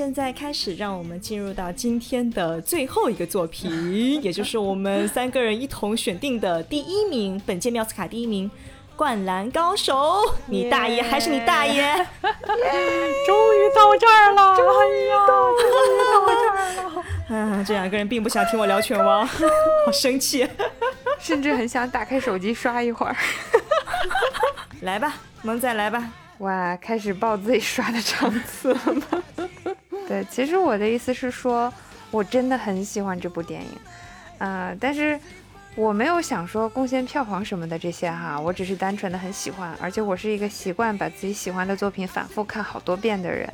那现在开始，让我们进入到今天的最后一个作品，也就是我们三个人一同选定的第一名，本届妙斯卡第一名，《灌篮高手》。你大爷还是你大爷？终于到这儿了！终于到，终于到这儿了。嗯，这两个人并不想听我聊拳王，好生气，甚至很想打开手机刷一会儿。来吧，萌仔，来吧。哇，开始报自己刷的场次了吗？对，其实我的意思是说，我真的很喜欢这部电影，啊，但是我没有想说贡献票房什么的这些哈，我只是单纯的很喜欢，而且我是一个习惯把自己喜欢的作品反复看好多遍的人。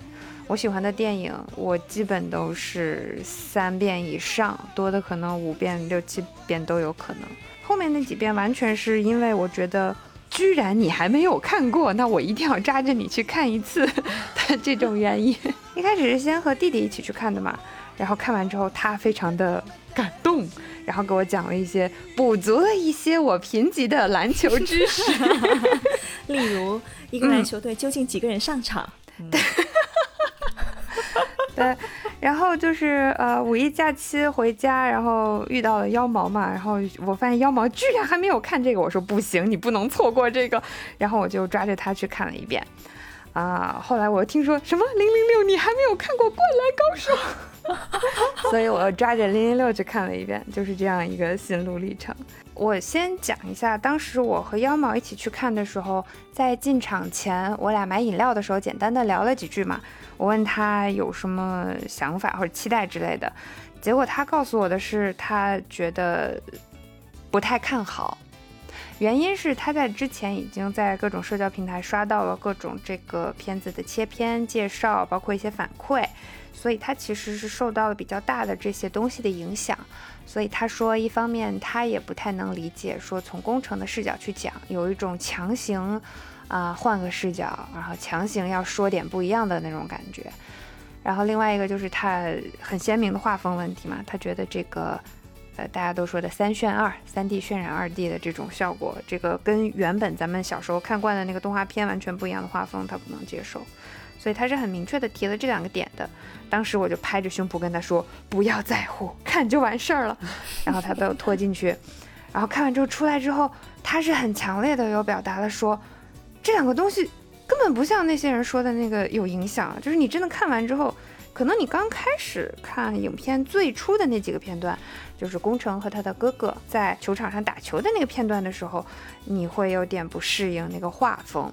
我喜欢的电影，我基本都是三遍以上，多的可能五遍、六七遍都有可能。后面那几遍完全是因为我觉得。居然你还没有看过，那我一定要抓着你去看一次 的这种原因。一开始是先和弟弟一起去看的嘛，然后看完之后他非常的感动，然后给我讲了一些补足了一些我贫瘠的篮球知识，例如一个篮球队究竟几个人上场？对。对，然后就是呃五一假期回家，然后遇到了妖毛嘛，然后我发现妖毛居然还没有看这个，我说不行，你不能错过这个，然后我就抓着他去看了一遍，啊，后来我听说什么零零六你还没有看过《灌篮高手》，所以我抓着零零六去看了一遍，就是这样一个心路历程。我先讲一下，当时我和妖毛一起去看的时候，在进场前我俩买饮料的时候，简单的聊了几句嘛。我问他有什么想法或者期待之类的，结果他告诉我的是，他觉得不太看好，原因是他在之前已经在各种社交平台刷到了各种这个片子的切片介绍，包括一些反馈，所以他其实是受到了比较大的这些东西的影响，所以他说，一方面他也不太能理解，说从工程的视角去讲，有一种强行。啊，换个视角，然后强行要说点不一样的那种感觉。然后另外一个就是他很鲜明的画风问题嘛，他觉得这个，呃，大家都说的三渲二、三 D 渲染二 D 的这种效果，这个跟原本咱们小时候看惯的那个动画片完全不一样的画风，他不能接受。所以他是很明确的提了这两个点的。当时我就拍着胸脯跟他说：“不要在乎，看就完事儿了。”然后他被我拖进去，然后看完之后出来之后，他是很强烈的有表达了说。这两个东西根本不像那些人说的那个有影响，就是你真的看完之后，可能你刚开始看影片最初的那几个片段，就是宫城和他的哥哥在球场上打球的那个片段的时候，你会有点不适应那个画风，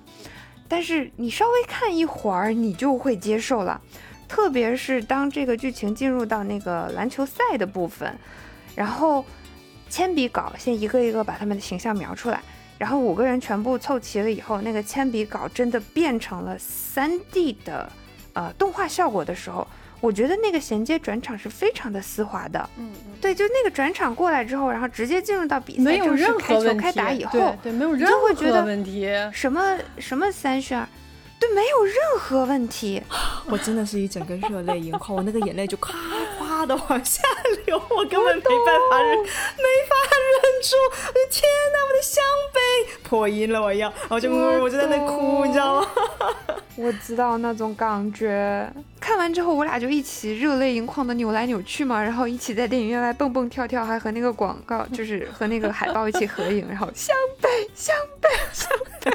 但是你稍微看一会儿，你就会接受了。特别是当这个剧情进入到那个篮球赛的部分，然后铅笔稿先一个一个把他们的形象描出来。然后五个人全部凑齐了以后，那个铅笔稿真的变成了三 D 的，呃，动画效果的时候，我觉得那个衔接转场是非常的丝滑的。嗯嗯，对，就那个转场过来之后，然后直接进入到比赛，没有任何问题。开打以后，对，没有任何问题。什么什么三选，对，没有任何问题。我真的是一整个热泪盈眶，我那个眼泪就咔哗的往下流，我根本没办法忍，没法忍住。我的天哪，我的香杯破音了，我要，然后就我就在那哭，你知道吗？我知道那种感觉。看完之后，我俩就一起热泪盈眶的扭来扭去嘛，然后一起在电影院外蹦蹦跳跳，还和那个广告，就是和那个海报一起合影，然后香杯香杯香杯。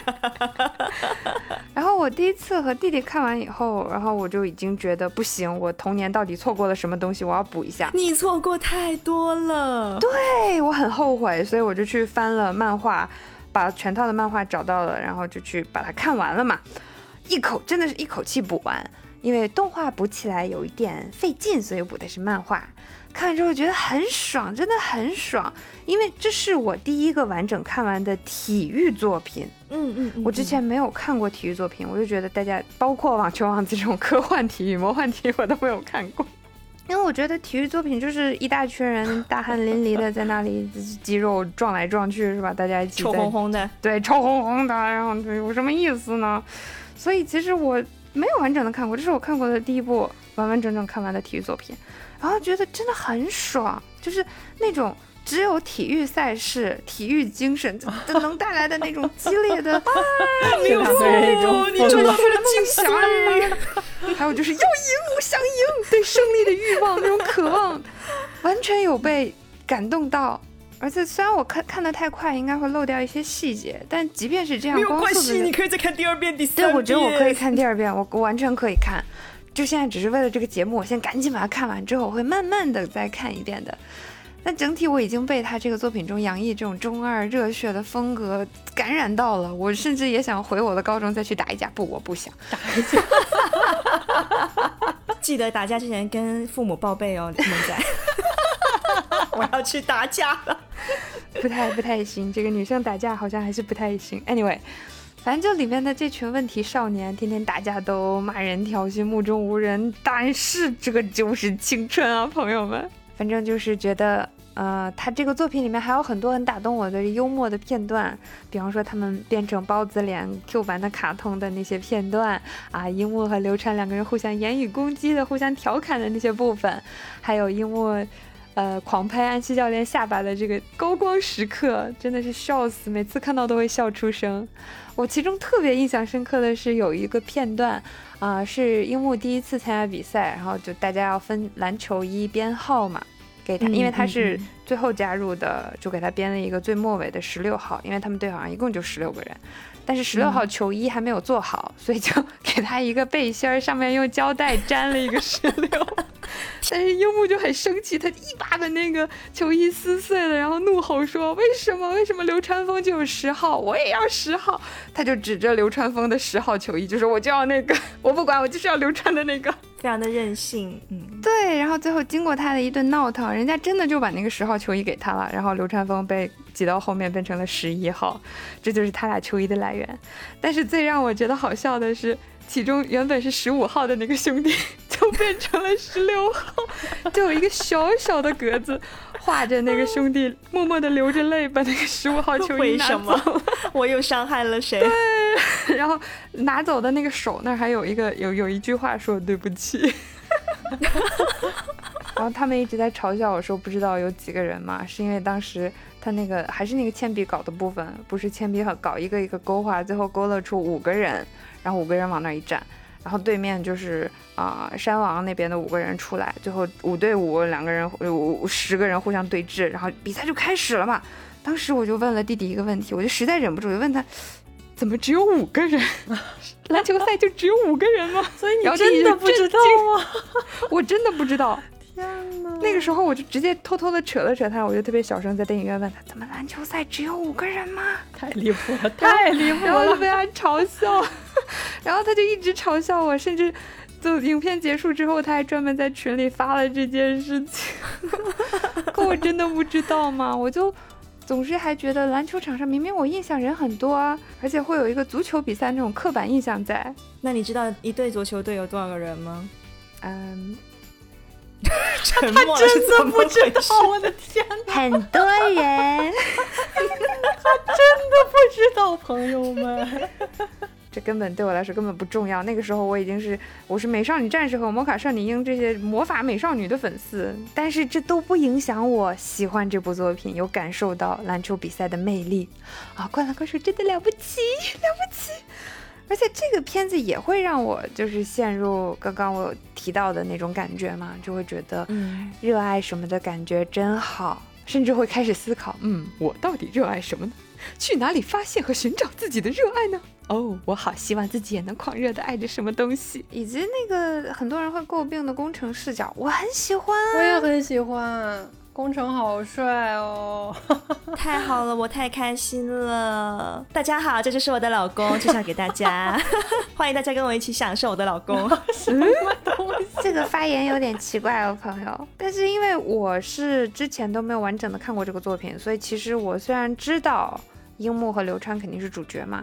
我第一次和弟弟看完以后，然后我就已经觉得不行，我童年到底错过了什么东西，我要补一下。你错过太多了，对我很后悔，所以我就去翻了漫画，把全套的漫画找到了，然后就去把它看完了嘛，一口真的是一口气补完。因为动画补起来有一点费劲，所以补的是漫画。看完之后觉得很爽，真的很爽。因为这是我第一个完整看完的体育作品。嗯嗯，我之前没有看过体育作品，我就觉得大家包括网球王子这种科幻体育、魔幻体育我都没有看过。因为我觉得体育作品就是一大群人大汗淋漓的 在那里肌肉撞来撞去，是吧？大家一起臭烘烘的，对，臭烘烘的，然后有什么意思呢？所以其实我。没有完整的看过，这是我看过的第一部完完整整看完的体育作品，然后觉得真的很爽，就是那种只有体育赛事、体育精神 就能带来的那种激烈的，没有错，你追求了惊喜，还有就是要赢，我想赢，对胜利的欲望那种渴望，完全有被感动到。而且虽然我看看的太快，应该会漏掉一些细节，但即便是这样，没有关系，你可以再看第二遍、第三遍。对，我觉得我可以看第二遍，我我完全可以看。就现在只是为了这个节目，我先赶紧把它看完之后，我会慢慢的再看一遍的。但整体我已经被他这个作品中洋溢这种中二热血的风格感染到了，我甚至也想回我的高中再去打一架。不，我不想打一架。记得打架之前跟父母报备哦，现在 我要去打架了。不太不太行，这个女生打架好像还是不太行。Anyway，反正就里面的这群问题少年，天天打架都骂人挑衅，目中无人。但是这个就是青春啊，朋友们。反正就是觉得，呃，他这个作品里面还有很多很打动我的幽默的片段，比方说他们变成包子脸 Q 版的卡通的那些片段啊，樱木和流川两个人互相言语攻击的、互相调侃的那些部分，还有樱木。呃，狂拍安西教练下巴的这个高光时刻，真的是笑死，每次看到都会笑出声。我其中特别印象深刻的是有一个片段，啊，是樱木第一次参加比赛，然后就大家要分篮球衣编号嘛，给他，因为他是最后加入的，就给他编了一个最末尾的十六号，因为他们队好像一共就十六个人，但是十六号球衣还没有做好，所以就 给他一个背心儿，上面用胶带粘了一个十六。但是樱木就很生气，他一把把那个球衣撕碎了，然后怒吼说：“为什么？为什么流川枫就有十号，我也要十号？”他就指着流川枫的十号球衣，就说：“我就要那个，我不管，我就是要流川的那个。”非常的任性，嗯，对。然后最后经过他的一顿闹腾，人家真的就把那个十号球衣给他了，然后流川枫被挤到后面变成了十一号，这就是他俩球衣的来源。但是最让我觉得好笑的是。其中原本是十五号的那个兄弟，就变成了十六号，就有一个小小的格子，画着那个兄弟默默的流着泪把那个十五号球衣拿走。我又伤害了谁？对，然后拿走的那个手那儿还有一个有有一句话说对不起。然后他们一直在嘲笑我说不知道有几个人嘛，是因为当时他那个还是那个铅笔稿的部分，不是铅笔搞一个一个勾画，最后勾勒出五个人。然后五个人往那一站，然后对面就是啊山王那边的五个人出来，最后五对五两个人五十个人互相对峙，然后比赛就开始了嘛。当时我就问了弟弟一个问题，我就实在忍不住，就问他，怎么只有五个人？篮球赛就只有五个人吗？所以你真的不知道吗？我真的不知道。那个时候我就直接偷偷的扯了扯他，我就特别小声在电影院问他：“怎么篮球赛只有五个人吗？”太离谱了，太离谱了！然后就被他嘲笑，然后他就一直嘲笑我，甚至就影片结束之后，他还专门在群里发了这件事情。可我真的不知道吗？我就总是还觉得篮球场上明明我印象人很多啊，而且会有一个足球比赛那种刻板印象在。那你知道一队足球队有多少个人吗？嗯。他真的不知道，我的天哪！很多人，他真的不知道，朋友们，这根本对我来说根本不重要。那个时候我已经是我是美少女战士和魔卡少女樱这些魔法美少女的粉丝，但是这都不影响我喜欢这部作品，有感受到篮球比赛的魅力啊！灌篮高手真的了不起，了不起！而且这个片子也会让我就是陷入刚刚我提到的那种感觉嘛，就会觉得，嗯，热爱什么的感觉真好，甚至会开始思考，嗯，我到底热爱什么呢？去哪里发现和寻找自己的热爱呢？哦，我好希望自己也能狂热的爱着什么东西，以及那个很多人会诟病的工程视角，我很喜欢，我也很喜欢。工程好帅哦！太好了，我太开心了。大家好，这就是我的老公，介绍给大家，欢迎大家跟我一起享受我的老公。什么东西？这个发言有点奇怪哦，朋友。但是因为我是之前都没有完整的看过这个作品，所以其实我虽然知道樱木和流川肯定是主角嘛，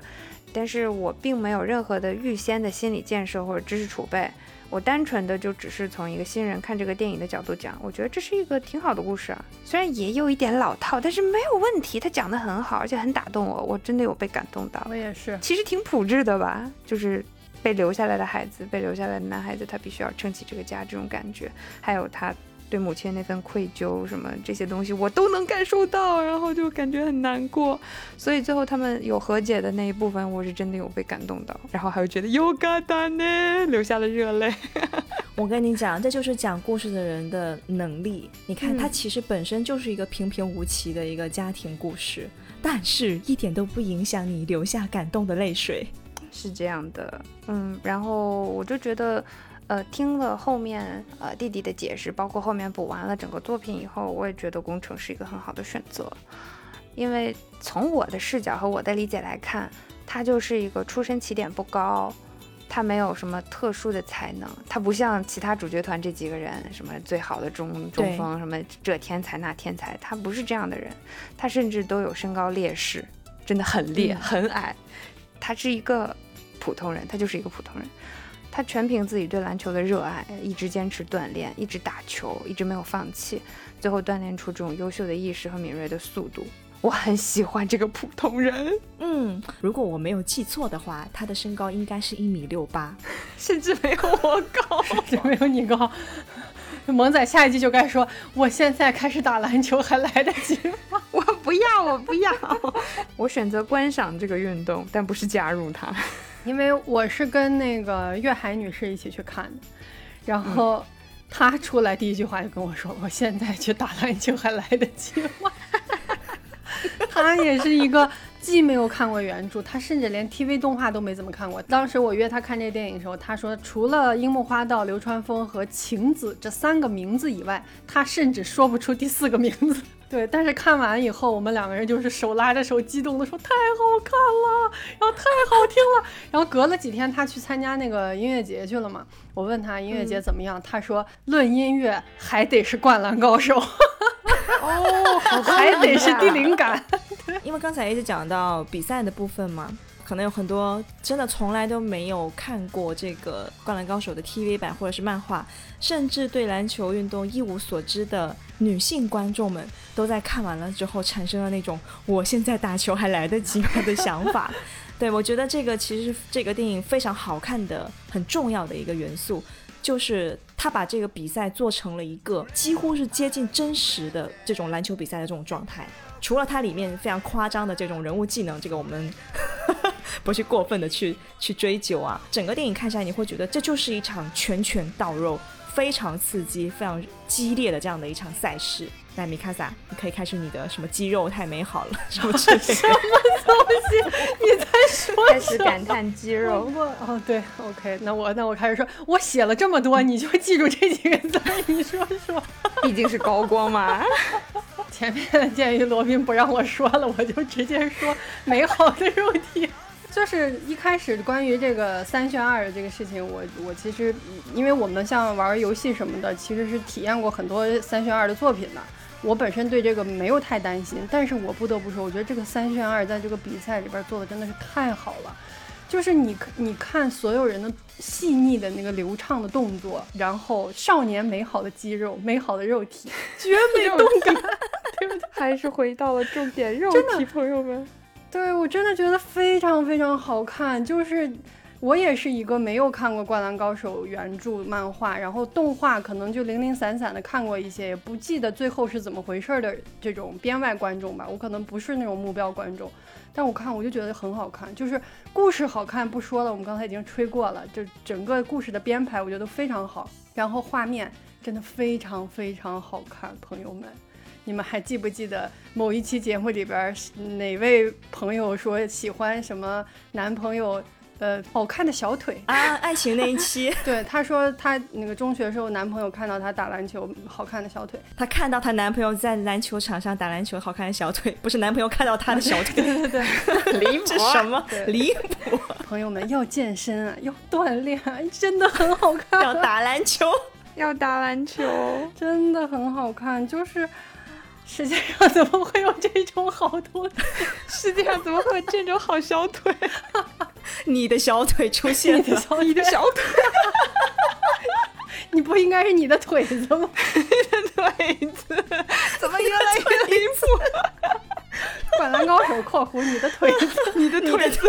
但是我并没有任何的预先的心理建设或者知识储备。我单纯的就只是从一个新人看这个电影的角度讲，我觉得这是一个挺好的故事啊，虽然也有一点老套，但是没有问题，他讲的很好，而且很打动我，我真的有被感动到。我也是，其实挺朴质的吧，就是被留下来的孩子，被留下来的男孩子，他必须要撑起这个家这种感觉，还有他。对母亲那份愧疚什么这些东西我都能感受到，然后就感觉很难过。所以最后他们有和解的那一部分，我是真的有被感动到，然后还有觉得有嘎达呢，流下了热泪。我跟你讲，这就是讲故事的人的能力。你看，它其实本身就是一个平平无奇的一个家庭故事，但是一点都不影响你流下感动的泪水。是这样的，嗯，然后我就觉得，呃，听了后面呃弟弟的解释，包括后面补完了整个作品以后，我也觉得工程是一个很好的选择，因为从我的视角和我的理解来看，他就是一个出身起点不高，他没有什么特殊的才能，他不像其他主角团这几个人，什么最好的中中锋，什么这天才那天才，他不是这样的人，他甚至都有身高劣势，真的很劣，很矮，他是一个。普通人，他就是一个普通人，他全凭自己对篮球的热爱，一直坚持锻炼，一直打球，一直没有放弃，最后锻炼出这种优秀的意识和敏锐的速度。我很喜欢这个普通人。嗯，如果我没有记错的话，他的身高应该是一米六八，甚至没有我高，甚 至没有你高。萌仔下一季就该说：“我现在开始打篮球还来得及吗？” 我不要，我不要，我选择观赏这个运动，但不是加入它。因为我是跟那个月海女士一起去看的，然后她出来第一句话就跟我说：“我现在去打篮球还来得及吗？” 她也是一个既没有看过原著，她甚至连 TV 动画都没怎么看过。当时我约她看这电影的时候，她说除了樱木花道、流川枫和晴子这三个名字以外，她甚至说不出第四个名字。对，但是看完以后，我们两个人就是手拉着手，激动的说太好看了，然后太好听了。然后隔了几天，他去参加那个音乐节去了嘛。我问他音乐节怎么样，他说论音乐还得是灌篮高手，哦，还得是地灵感。因为刚才一直讲到比赛的部分嘛。可能有很多真的从来都没有看过这个《灌篮高手》的 TV 版或者是漫画，甚至对篮球运动一无所知的女性观众们，都在看完了之后产生了那种“我现在打球还来得及吗”的想法。对我觉得这个其实是这个电影非常好看的很重要的一个元素，就是他把这个比赛做成了一个几乎是接近真实的这种篮球比赛的这种状态。除了它里面非常夸张的这种人物技能，这个我们不去过分的去去追究啊。整个电影看下来，你会觉得这就是一场拳拳到肉、非常刺激、非常激烈的这样的一场赛事。那米卡萨，你可以开始你的什么肌肉太美好了什么之类的 什么东西？你在说开始感叹肌肉。哦，对，OK，那我那我开始说，我写了这么多，你就记住这几个字，你说说。毕竟是高光嘛。前面鉴于罗宾不让我说了，我就直接说美好的肉体。就是一开始关于这个三选二的这个事情，我我其实因为我们像玩游戏什么的，其实是体验过很多三选二的作品的。我本身对这个没有太担心，但是我不得不说，我觉得这个三选二在这个比赛里边做的真的是太好了。就是你你看所有人的细腻的那个流畅的动作，然后少年美好的肌肉、美好的肉体、绝美动感。对不对？还是回到了重点，肉体朋友们。对我真的觉得非常非常好看。就是我也是一个没有看过《灌篮高手》原著漫画，然后动画可能就零零散散的看过一些，也不记得最后是怎么回事的这种编外观众吧。我可能不是那种目标观众，但我看我就觉得很好看。就是故事好看不说了，我们刚才已经吹过了。就整个故事的编排我觉得非常好，然后画面真的非常非常好看，朋友们。你们还记不记得某一期节目里边哪位朋友说喜欢什么男朋友？呃，好看的小腿啊，爱情那一期。对，她说她那个中学时候男朋友看到她打篮球好看的小腿，她看到她男朋友在篮球场上打篮球好看的小腿，不是男朋友看到她的小腿。对对 对，离谱什么？离谱！朋友们要健身啊，要锻炼，真的很好看。要打篮球，要打篮球，真的很好看，就是。世界上怎么会有这种好东西？世界上怎么会有这种好小腿？你的小腿出现了，你的小腿，你不应该是你的腿子吗？你的腿子怎么越来越离谱？灌篮高手（括弧你的腿子，你的腿子）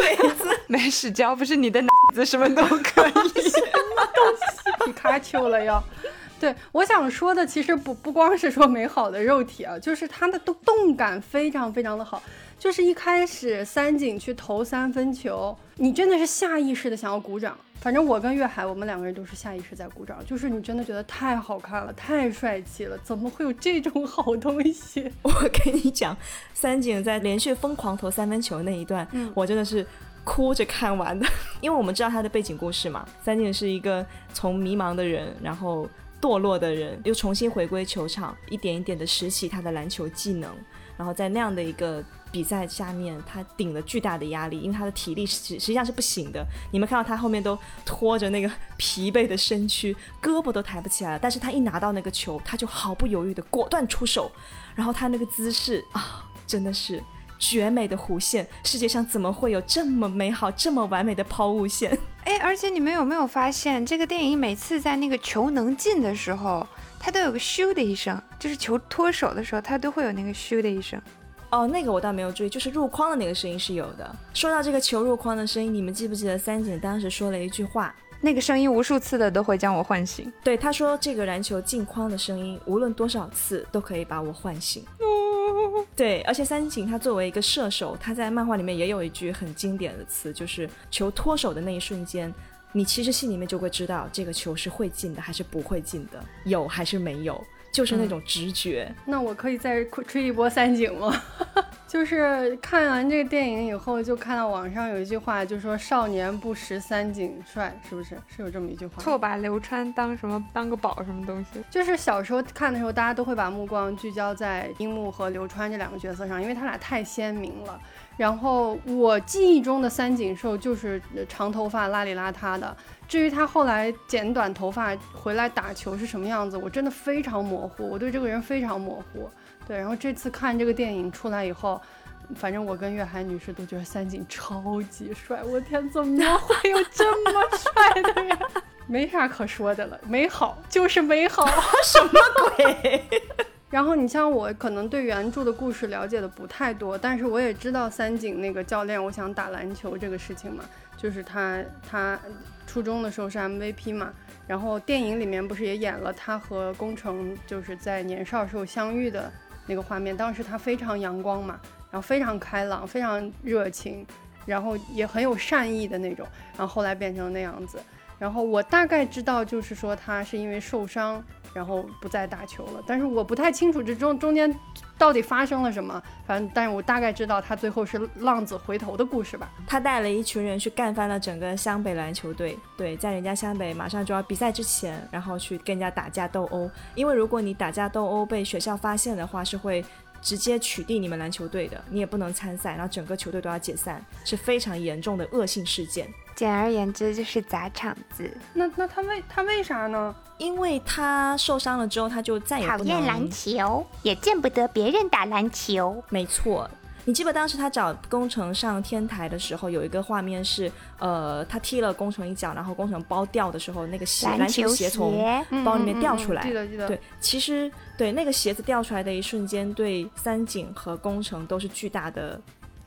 没事，只要不是你的脑子，什么都可以。什么东西？皮卡丘了要。对，我想说的其实不不光是说美好的肉体啊，就是他的动动感非常非常的好。就是一开始三井去投三分球，你真的是下意识的想要鼓掌。反正我跟岳海，我们两个人都是下意识在鼓掌。就是你真的觉得太好看了，太帅气了，怎么会有这种好东西？我跟你讲，三井在连续疯狂投三分球那一段，嗯我真的是哭着看完的，因为我们知道他的背景故事嘛。三井是一个从迷茫的人，然后堕落的人，又重新回归球场，一点一点的拾起他的篮球技能，然后在那样的一个。比赛下面，他顶了巨大的压力，因为他的体力实实际上是不行的。你们看到他后面都拖着那个 疲惫的身躯，胳膊都抬不起来了。但是他一拿到那个球，他就毫不犹豫的果断出手，然后他那个姿势啊，真的是绝美的弧线。世界上怎么会有这么美好、这么完美的抛物线？哎，而且你们有没有发现，这个电影每次在那个球能进的时候，它都有个咻的一声，就是球脱手的时候，它都会有那个咻的一声。哦，那个我倒没有注意，就是入框的那个声音是有的。说到这个球入框的声音，你们记不记得三井当时说了一句话？那个声音无数次的都会将我唤醒。对，他说这个篮球进框的声音，无论多少次都可以把我唤醒。对，而且三井他作为一个射手，他在漫画里面也有一句很经典的词，就是球脱手的那一瞬间，你其实心里面就会知道这个球是会进的还是不会进的，有还是没有。就是那种直觉。那我可以再吹一波三井吗？就是看完这个电影以后，就看到网上有一句话，就说“少年不识三井帅”，是不是？是有这么一句话？错把流川当什么当个宝什么东西？就是小时候看的时候，大家都会把目光聚焦在樱木和流川这两个角色上，因为他俩太鲜明了。然后我记忆中的三井寿就是长头发、邋里邋遢的。至于他后来剪短头发回来打球是什么样子，我真的非常模糊，我对这个人非常模糊。对，然后这次看这个电影出来以后，反正我跟月海女士都觉得三井超级帅。我天，怎么会有这么帅的人？没啥可说的了，美好就是美好，什么鬼？然后你像我，可能对原著的故事了解的不太多，但是我也知道三井那个教练，我想打篮球这个事情嘛，就是他他初中的时候是 MVP 嘛，然后电影里面不是也演了他和宫城就是在年少时候相遇的那个画面，当时他非常阳光嘛，然后非常开朗，非常热情，然后也很有善意的那种，然后后来变成那样子。然后我大概知道，就是说他是因为受伤，然后不再打球了。但是我不太清楚这中中间到底发生了什么。反正，但是我大概知道他最后是浪子回头的故事吧。他带了一群人去干翻了整个湘北篮球队。对，在人家湘北马上就要比赛之前，然后去跟人家打架斗殴。因为如果你打架斗殴被学校发现的话，是会直接取缔你们篮球队的，你也不能参赛，然后整个球队都要解散，是非常严重的恶性事件。简而言之就是砸场子。那那他为他为啥呢？因为他受伤了之后，他就再也不能讨厌篮球，也见不得别人打篮球。没错，你记不当时他找工程上天台的时候，有一个画面是，呃，他踢了工程一脚，然后工程包掉的时候，那个鞋篮球鞋从包里面掉出来。嗯嗯嗯记得记得。对，其实对那个鞋子掉出来的一瞬间，对三井和工程都是巨大的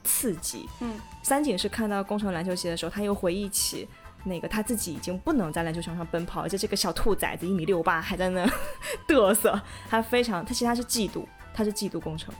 刺激。嗯，三井是看到工程篮球鞋的时候，他又回忆起。那个他自己已经不能在篮球场上奔跑，而且这个小兔崽子一米六八还在那 嘚瑟，他非常，他其实他是嫉妒，他是嫉妒工程。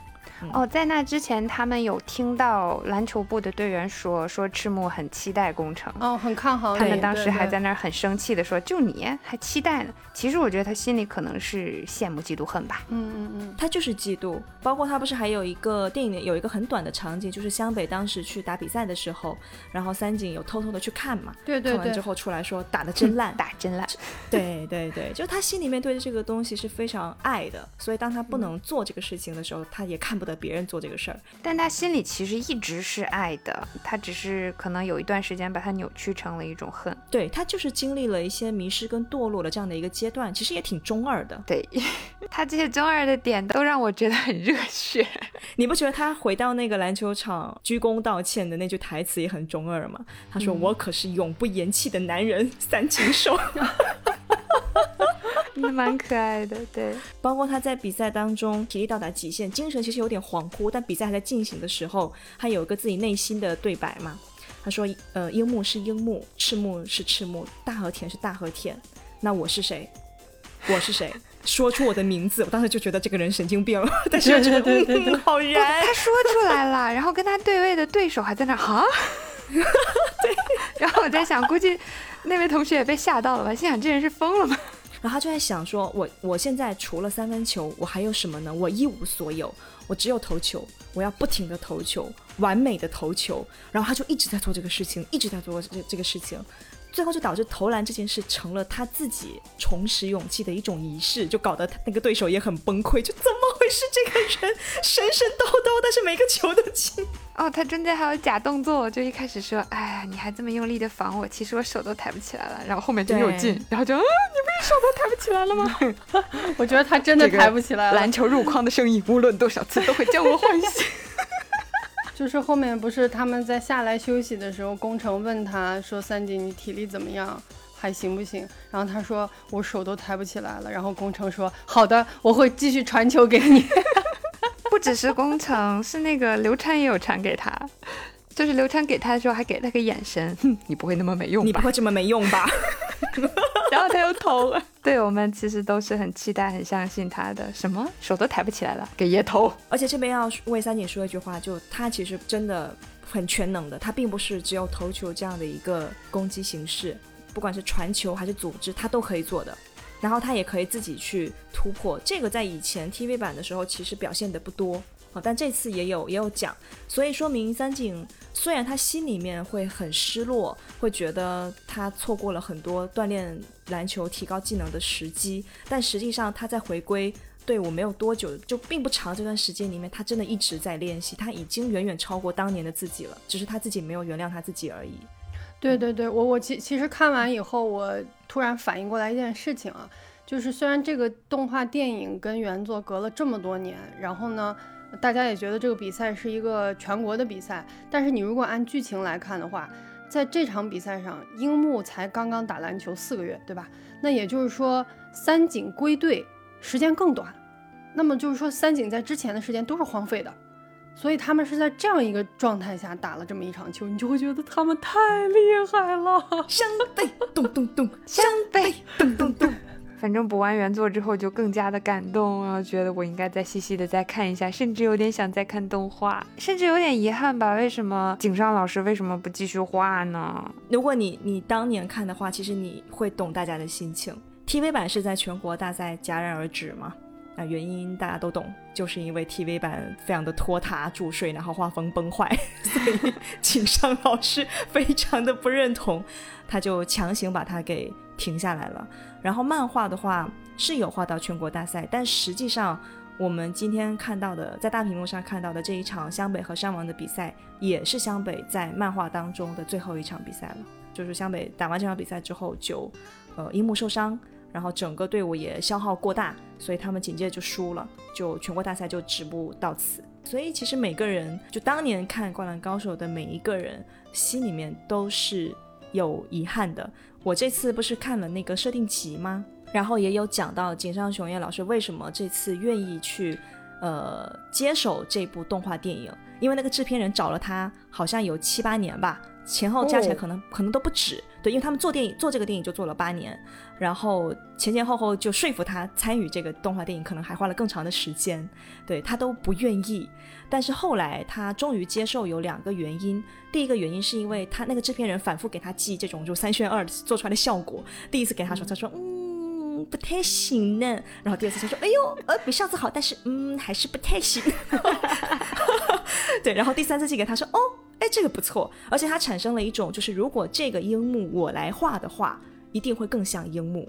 哦，在那之前，他们有听到篮球部的队员说，说赤木很期待工程，哦，很看好。他们当时还在那儿很生气的说，就你还期待呢？其实我觉得他心里可能是羡慕、嫉妒、恨吧。嗯嗯嗯，他就是嫉妒。包括他不是还有一个电影里有一个很短的场景，就是湘北当时去打比赛的时候，然后三井有偷偷的去看嘛，对对对，看完之后出来说打的真烂，打真烂。对对对，就他心里面对这个东西是非常爱的，所以当他不能做这个事情的时候，他也看不得别人做这个事儿。但他心里其实一直是爱的，他只是可能有一段时间把它扭曲成了一种恨。对他就是经历了一些迷失跟堕落的这样的一个阶段，其实也挺中二的。对 他这些中二的点都让我觉得很热血。你不觉得他回到那个篮球场鞠躬道歉的那句台词也很中二吗？他说：“嗯、我可是永不言弃的男人，三井寿。” 蛮可爱的，对。包括他在比赛当中体力到达极限，精神其实有点恍惚，但比赛还在进行的时候，他有一个自己内心的对白嘛。他说：“呃，樱木是樱木，赤木是赤木，大和田是大和田，那我是谁？我是谁，说出我的名字，我当时就觉得这个人神经病，但是又觉得嗯好燃。他说出来了，然后跟他对位的对手还在那儿哈，对，然后我在想，估计那位同学也被吓到了吧，心想这人是疯了吗？然后他就在想说，我我现在除了三分球，我还有什么呢？我一无所有，我只有投球，我要不停的投球，完美的投球。然后他就一直在做这个事情，一直在做这这个事情，最后就导致投篮这件事成了他自己重拾勇气的一种仪式，就搞得他那个对手也很崩溃，就怎么回事？这个人神神叨叨，但是每个球都进。哦，他中间还有假动作，就一开始说，哎呀，你还这么用力的防我，其实我手都抬不起来了，然后后面就有进，然后就，啊，你不是手都抬不起来了吗？我觉得他真的抬不起来了。篮球入框的声音，无论多少次都会将我唤醒。就是后面不是他们在下来休息的时候，工程问他说：“三姐，你体力怎么样？还行不行？”然后他说：“我手都抬不起来了。”然后工程说：“好的，我会继续传球给你。不只是工程，是那个刘禅也有传给他，就是刘禅给他的时候还给他个眼神，哼，你不会那么没用吧？你不会这么没用吧？然后他又投了。对我们其实都是很期待、很相信他的。什么手都抬不起来了，给爷投。而且这边要为三井说一句话，就他其实真的很全能的，他并不是只有投球这样的一个攻击形式，不管是传球还是组织，他都可以做的。然后他也可以自己去突破，这个在以前 TV 版的时候其实表现的不多啊，但这次也有也有讲，所以说明三井虽然他心里面会很失落，会觉得他错过了很多锻炼篮球、提高技能的时机，但实际上他在回归队伍没有多久，就并不长这段时间里面，他真的一直在练习，他已经远远超过当年的自己了，只是他自己没有原谅他自己而已。对对对，我我其其实看完以后，我突然反应过来一件事情啊，就是虽然这个动画电影跟原作隔了这么多年，然后呢，大家也觉得这个比赛是一个全国的比赛，但是你如果按剧情来看的话，在这场比赛上，樱木才刚刚打篮球四个月，对吧？那也就是说，三井归队时间更短，那么就是说，三井在之前的时间都是荒废的。所以他们是在这样一个状态下打了这么一场球，你就会觉得他们太厉害了。湘北咚咚咚，湘北咚咚咚。反正补完原作之后就更加的感动，然后觉得我应该再细细的再看一下，甚至有点想再看动画，甚至有点遗憾吧。为什么井上老师为什么不继续画呢？如果你你当年看的话，其实你会懂大家的心情。TV 版是在全国大赛戛然而止嘛？那原因大家都懂，就是因为 TV 版非常的拖沓注水，然后画风崩坏，所以井上老师非常的不认同，他就强行把它给停下来了。然后漫画的话是有画到全国大赛，但实际上我们今天看到的，在大屏幕上看到的这一场湘北和山王的比赛，也是湘北在漫画当中的最后一场比赛了。就是湘北打完这场比赛之后就，呃，樱木受伤，然后整个队伍也消耗过大，所以他们紧接着就输了，就全国大赛就止步到此。所以其实每个人，就当年看《灌篮高手》的每一个人，心里面都是有遗憾的。我这次不是看了那个设定集吗？然后也有讲到井上雄彦老师为什么这次愿意去，呃，接手这部动画电影，因为那个制片人找了他好像有七八年吧，前后加起来可能、可能都不止。对，因为他们做电影做这个电影就做了八年，然后前前后后就说服他参与这个动画电影，可能还花了更长的时间。对他都不愿意，但是后来他终于接受，有两个原因。第一个原因是因为他那个制片人反复给他寄这种就三选二做出来的效果，第一次给他说，他说嗯不太行呢，然后第二次他说哎呦呃比上次好，但是嗯还是不太行。对，然后第三次寄给他说哦哎这个不错，而且他产生了一种就是如果这个樱木我来画的话，一定会更像樱木，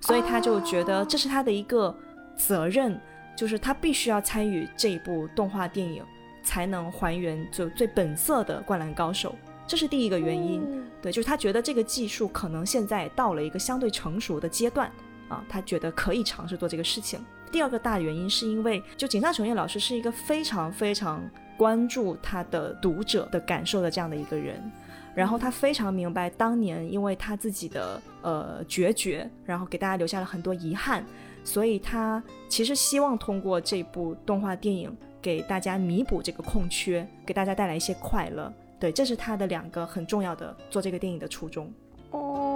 所以他就觉得这是他的一个责任。就是他必须要参与这一部动画电影，才能还原就最本色的灌篮高手，这是第一个原因。对，就是他觉得这个技术可能现在到了一个相对成熟的阶段啊，他觉得可以尝试做这个事情。第二个大原因是因为，就井上雄彦老师是一个非常非常关注他的读者的感受的这样的一个人，然后他非常明白当年因为他自己的呃决绝，然后给大家留下了很多遗憾。所以他其实希望通过这部动画电影给大家弥补这个空缺，给大家带来一些快乐。对，这是他的两个很重要的做这个电影的初衷。哦，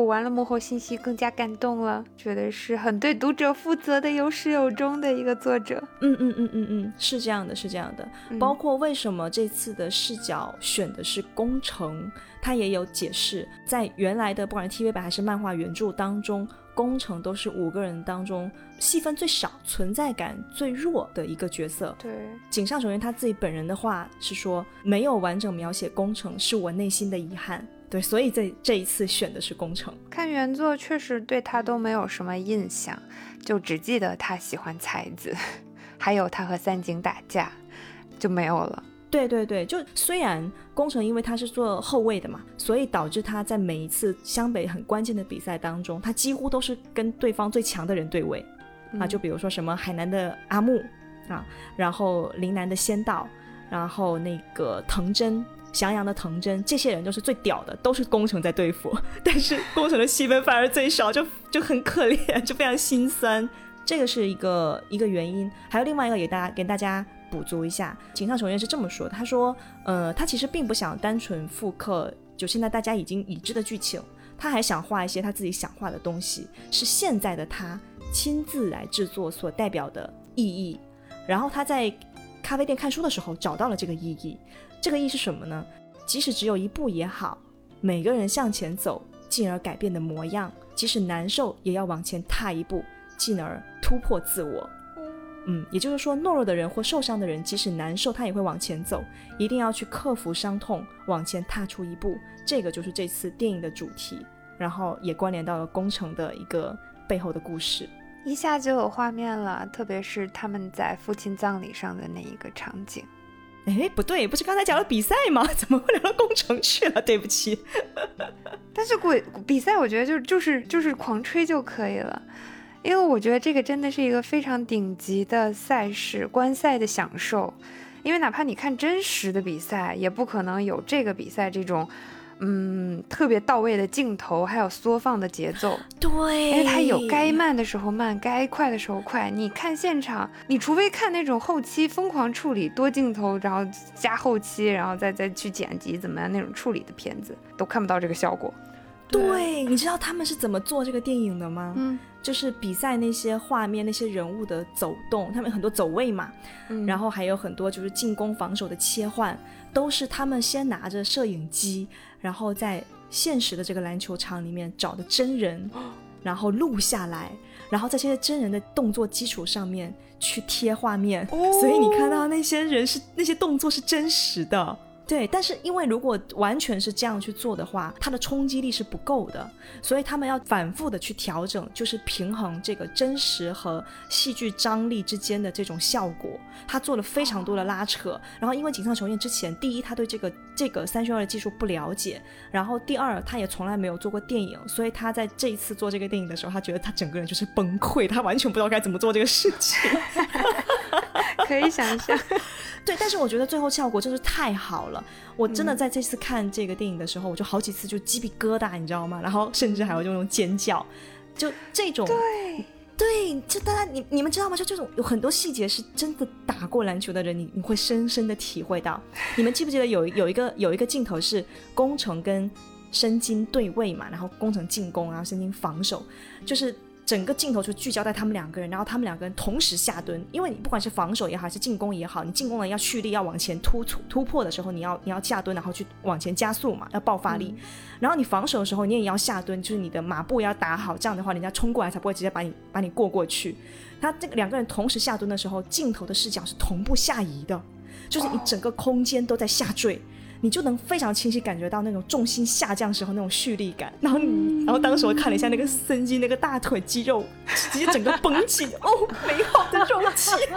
我我完了幕后信息更加感动了，觉得是很对读者负责的，有始有终的一个作者。嗯嗯嗯嗯嗯，是这样的，是这样的。嗯包括为什么这次的视角选的是工程，他也有解释，在原来的不管是 TV 版还是漫画原著当中，工程都是五个人当中戏份最少、存在感最弱的一个角色。对，井上雄彦他自己本人的话是说，没有完整描写工程是我内心的遗憾。对，所以这这一次选的是工程。看原作确实对他都没有什么印象，就只记得他喜欢才子，还有他和三井打架，就没有了。对对对，就虽然宫城因为他是做后卫的嘛，所以导致他在每一次湘北很关键的比赛当中，他几乎都是跟对方最强的人对位、啊，就比如说什么海南的阿木啊，然后陵南的仙道，然后那个藤真。翔阳的藤真，这些人都是最屌的，都是工程在对付，但是工程的戏份反而最少，就就很可怜，就非常心酸。这个是一个一个原因，还有另外一个给大家给大家补足一下，井上雄彦是这么说的，他说，呃，他其实并不想单纯复刻就现在大家已经已知的剧情，他还想画一些他自己想画的东西，是现在的他亲自来制作所代表的意义。然后他在咖啡店看书的时候找到了这个意义，这个意义是什么呢？即使只有一步也好，每个人向前走，进而改变的模样，即使难受也要往前踏一步，进而突破自我。嗯，也就是说，懦弱的人或受伤的人，即使难受，他也会往前走，一定要去克服伤痛，往前踏出一步。这个就是这次电影的主题，然后也关联到了工程的一个背后的故事。一下就有画面了，特别是他们在父亲葬礼上的那一个场景。哎，不对，不是刚才讲了比赛吗？怎么会聊到工程去了？对不起。但是鬼比赛，我觉得就就是就是狂吹就可以了，因为我觉得这个真的是一个非常顶级的赛事，观赛的享受。因为哪怕你看真实的比赛，也不可能有这个比赛这种，嗯，特别到位的镜头，还有缩放的节奏。对，因为它有该慢的时候慢，该快的时候快。你看现场，你除非看那种后期疯狂处理多镜头，然后加后期，然后再再去剪辑怎么样那种处理的片子，都看不到这个效果。对，你知道他们是怎么做这个电影的吗？嗯，就是比赛那些画面、那些人物的走动，他们很多走位嘛，嗯。然后还有很多就是进攻、防守的切换，都是他们先拿着摄影机，然后在现实的这个篮球场里面找的真人，然后录下来，然后在这些真人的动作基础上面去贴画面，所以你看到那些人是那些动作是真实的。对，但是因为如果完全是这样去做的话，它的冲击力是不够的，所以他们要反复的去调整，就是平衡这个真实和戏剧张力之间的这种效果。他做了非常多的拉扯，然后因为井上雄彦之前，第一他对这个这个三选二的技术不了解，然后第二他也从来没有做过电影，所以他在这一次做这个电影的时候，他觉得他整个人就是崩溃，他完全不知道该怎么做这个事情。可以想象，对，但是我觉得最后效果真是太好了。我真的在这次看这个电影的时候，我就好几次就鸡皮疙瘩，你知道吗？然后甚至还有这种尖叫，就这种对，对，就大家你你们知道吗？就这种有很多细节是真的打过篮球的人，你你会深深的体会到。你们记不记得有有一个有一个镜头是工程跟申京对位嘛，然后工程进攻，然后申京防守，就是。整个镜头就聚焦在他们两个人，然后他们两个人同时下蹲，因为你不管是防守也好，还是进攻也好，你进攻了要蓄力，要往前突突突破的时候，你要你要下蹲，然后去往前加速嘛，要爆发力。然后你防守的时候，你也要下蹲，就是你的马步要打好，这样的话，人家冲过来才不会直接把你把你过过去。他这个两个人同时下蹲的时候，镜头的视角是同步下移的，就是你整个空间都在下坠。你就能非常清晰感觉到那种重心下降时候那种蓄力感，然后你，然后当时我看了一下那个森基那个大腿肌肉，直接整个绷起，哦，美好的肉气，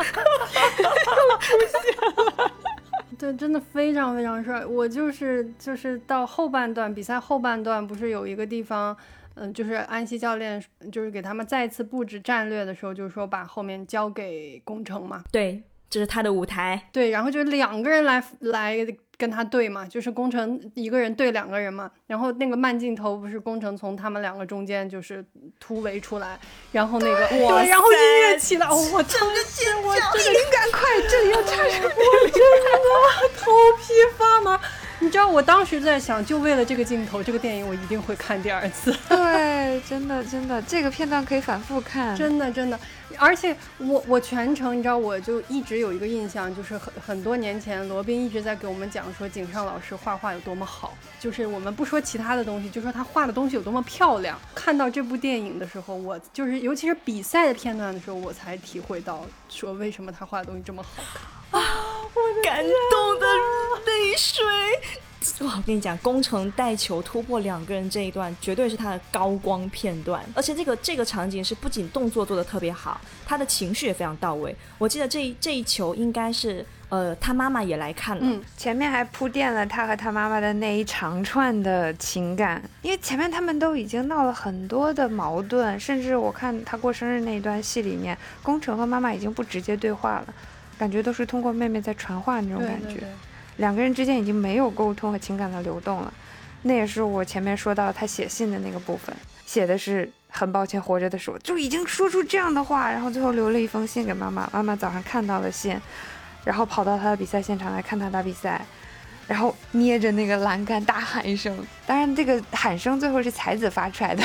对，真的非常非常帅。我就是就是到后半段比赛后半段，不是有一个地方，嗯，就是安西教练就是给他们再次布置战略的时候，就是说把后面交给工程嘛。对，这是他的舞台，对，然后就两个人来来跟他对嘛，就是工程一个人对两个人嘛。然后那个慢镜头不是工程从他们两个中间就是突围出来，然后那个哇，然后音乐起来，哦我真的灵感快，这里要插上 我真的头皮发麻。你知道我当时在想，就为了这个镜头，这个电影我一定会看第二次。对，真的真的，这个片段可以反复看。真的真的，而且我我全程你知道，我就一直有一个印象，就是很很多年前罗宾一直在给我们讲说井上老师画画有多么好，就是我们不说其他的东西，就说他画的东西有多么漂亮。看到这部电影的时候，我就是尤其是比赛的片段的时候，我才体会到说为什么他画的东西这么好看。感动的泪水。我跟你讲，工程带球突破两个人这一段，绝对是他的高光片段。而且这个这个场景是不仅动作做的特别好，他的情绪也非常到位。我记得这一这一球应该是，呃，他妈妈也来看了。前面还铺垫了他和他妈妈的那一长串的情感，因为前面他们都已经闹了很多的矛盾，甚至我看他过生日那一段戏里面，工程和妈妈已经不直接对话了，感觉都是通过妹妹在传话那种感觉。对对对。两个人之间已经没有沟通和情感的流动了，那也是我前面说到他写信的那个部分，写的是很抱歉活着的时候就已经说出这样的话，然后最后留了一封信给妈妈，妈妈早上看到了信，然后跑到他的比赛现场来看他打比赛，然后捏着那个栏杆大喊一声，当然这个喊声最后是才子发出来的，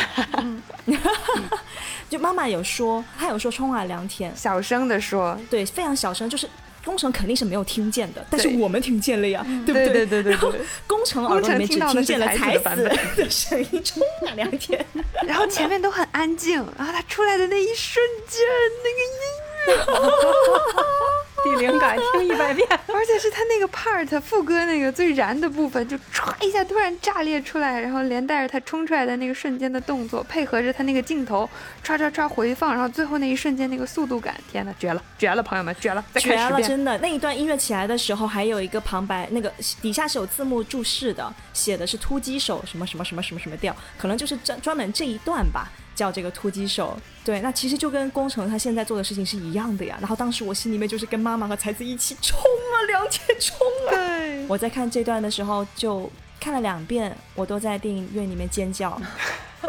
就妈妈有说，她有说冲啊良田，小声的说，对，非常小声，就是。工程肯定是没有听见的，但是我们听见了呀，对不对对对对对然后对工程耳朵里面只听见了才子才子的声音，冲啊良田。然后前面都很安静，然后他出来的那一瞬间，那个音乐。比灵感听一百遍。而且是他那个 part 副歌那个最燃的部分，就唰一下突然炸裂出来，然后连带着他冲出来的那个瞬间的动作，配合着他那个镜头唰唰唰回放，然后最后那一瞬间那个速度感，天呐，绝了，绝了，朋友们，绝了！再绝了，看十遍。真的！那一段音乐起来的时候，还有一个旁白，那个底下是有字幕注释的，写的是突击手什么什么什么什么什么调，可能就是专专门这一段吧，叫这个突击手。对，那其实就跟工程他现在做的事情是一样的呀。然后当时我心里面就是跟妈妈和才子一起冲啊，两姐冲啊！对，我在看这段的时候就看了两遍，我都在电影院里面尖叫。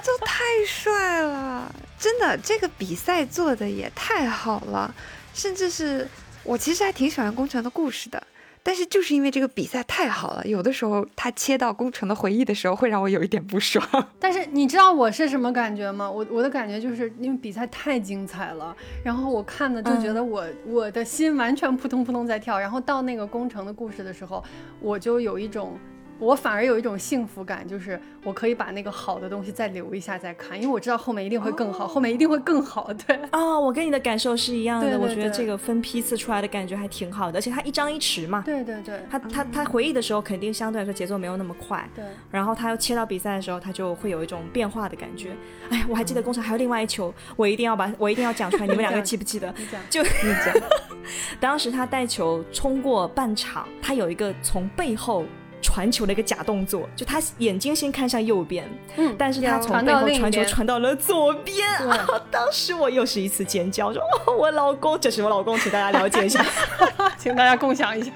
就太帅了，真的，这个比赛做的也太好了，甚至是我其实还挺喜欢工程的故事的。但是就是因为这个比赛太好了，有的时候他切到工程的回忆的时候，会让我有一点不爽。但是你知道我是什么感觉吗？我我的感觉就是因为比赛太精彩了，然后我看的就觉得我、我的心完全扑通扑通在跳，然后到那个工程的故事的时候，我就有一种。我反而有一种幸福感，就是我可以把那个好的东西再留一下再看，因为我知道后面一定会更好，后面一定会更好。对，哦，我跟你的感受是一样的，对对我觉得这个分批次出来的感觉还挺好的，而且它一张一弛嘛。对对对，他他他回忆的时候，肯定相对来说节奏没有那么快，对，然后他又切到比赛的时候，他就会有一种变化的感觉。哎，我还记得工厂还有另外一球，我一定要把 我一定要讲出来，你们两个记不记得？你讲，就你讲，当时他带球冲过半场，他有一个从背后传球的一个假动作，就他眼睛先看向右边，嗯但是他从背后传球传到了左边对啊！当时我又是一次尖叫，说：“哦，我老公，这是我老公，请大家了解一下。请大家共享一下。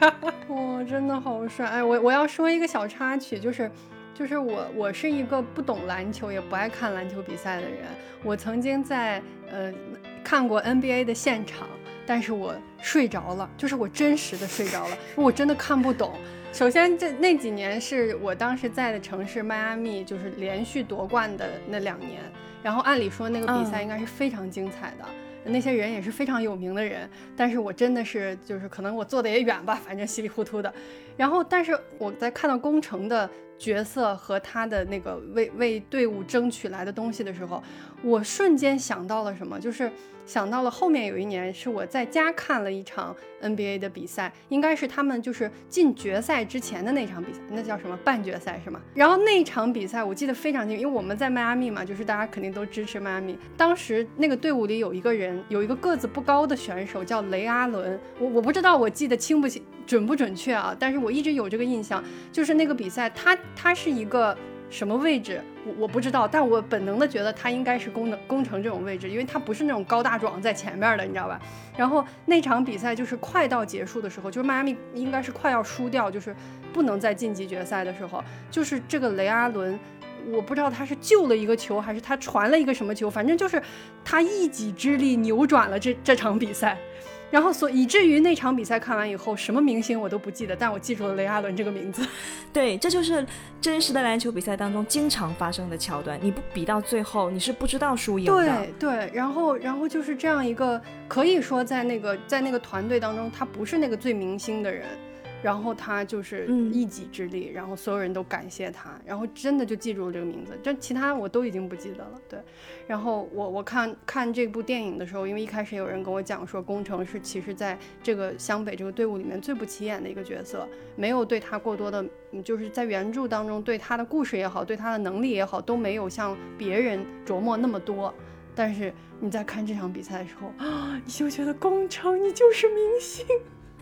哇，真的好帅！哎，我我要说一个小插曲，就是。就是我，我是一个不懂篮球，也不爱看篮球比赛的人。我曾经在呃看过 NBA 的现场，但是我睡着了，就是我真实的睡着了，我真的看不懂。首先，这那几年是我当时在的城市迈阿密，就是连续夺冠的那两年。然后按理说那个比赛应该是非常精彩的。那些人也是非常有名的人，但是我真的是就是可能我坐的也远吧，反正稀里糊涂的。然后，但是我在看到工程的角色和他的那个为为队伍争取来的东西的时候，我瞬间想到了什么，就是想到了后面有一年是我在家看了一场 NBA 的比赛，应该是他们就是进决赛之前的那场比赛，那叫什么半决赛是吗？然后那场比赛我记得非常清，因为我们在迈阿密嘛，就是大家肯定都支持迈阿密。当时那个队伍里有一个人，有一个个子不高的选手叫雷阿伦，我我不知道我记得清不清准不准确啊，但是我一直有这个印象，就是那个比赛他他是一个。什么位置我我不知道，但我本能的觉得他应该是工能工程这种位置，因为他不是那种高大壮在前面的，你知道吧？然后那场比赛就是快到结束的时候，就是迈阿密应该是快要输掉，就是不能再晋级决赛的时候，就是这个雷阿伦，我不知道他是救了一个球，还是他传了一个什么球，反正就是他一己之力扭转了这这场比赛。然后所以至于那场比赛看完以后，什么明星我都不记得，但我记住了雷阿伦这个名字。对，这就是真实的篮球比赛当中经常发生的桥段。你不比到最后，你是不知道输赢的。对对，然后然后就是这样一个，可以说在那个在那个团队当中，他不是那个最明星的人。然后他就是一己之力，然后所有人都感谢他，然后真的就记住了这个名字，这其他我都已经不记得了。对，然后我我看看这部电影的时候，因为一开始有人跟我讲说，工程是其实在这个湘北这个队伍里面最不起眼的一个角色，没有对他过多的，就是在原著当中对他的故事也好，对他的能力也好，都没有像别人琢磨那么多。但是你在看这场比赛的时候啊，你就觉得工程你就是明星。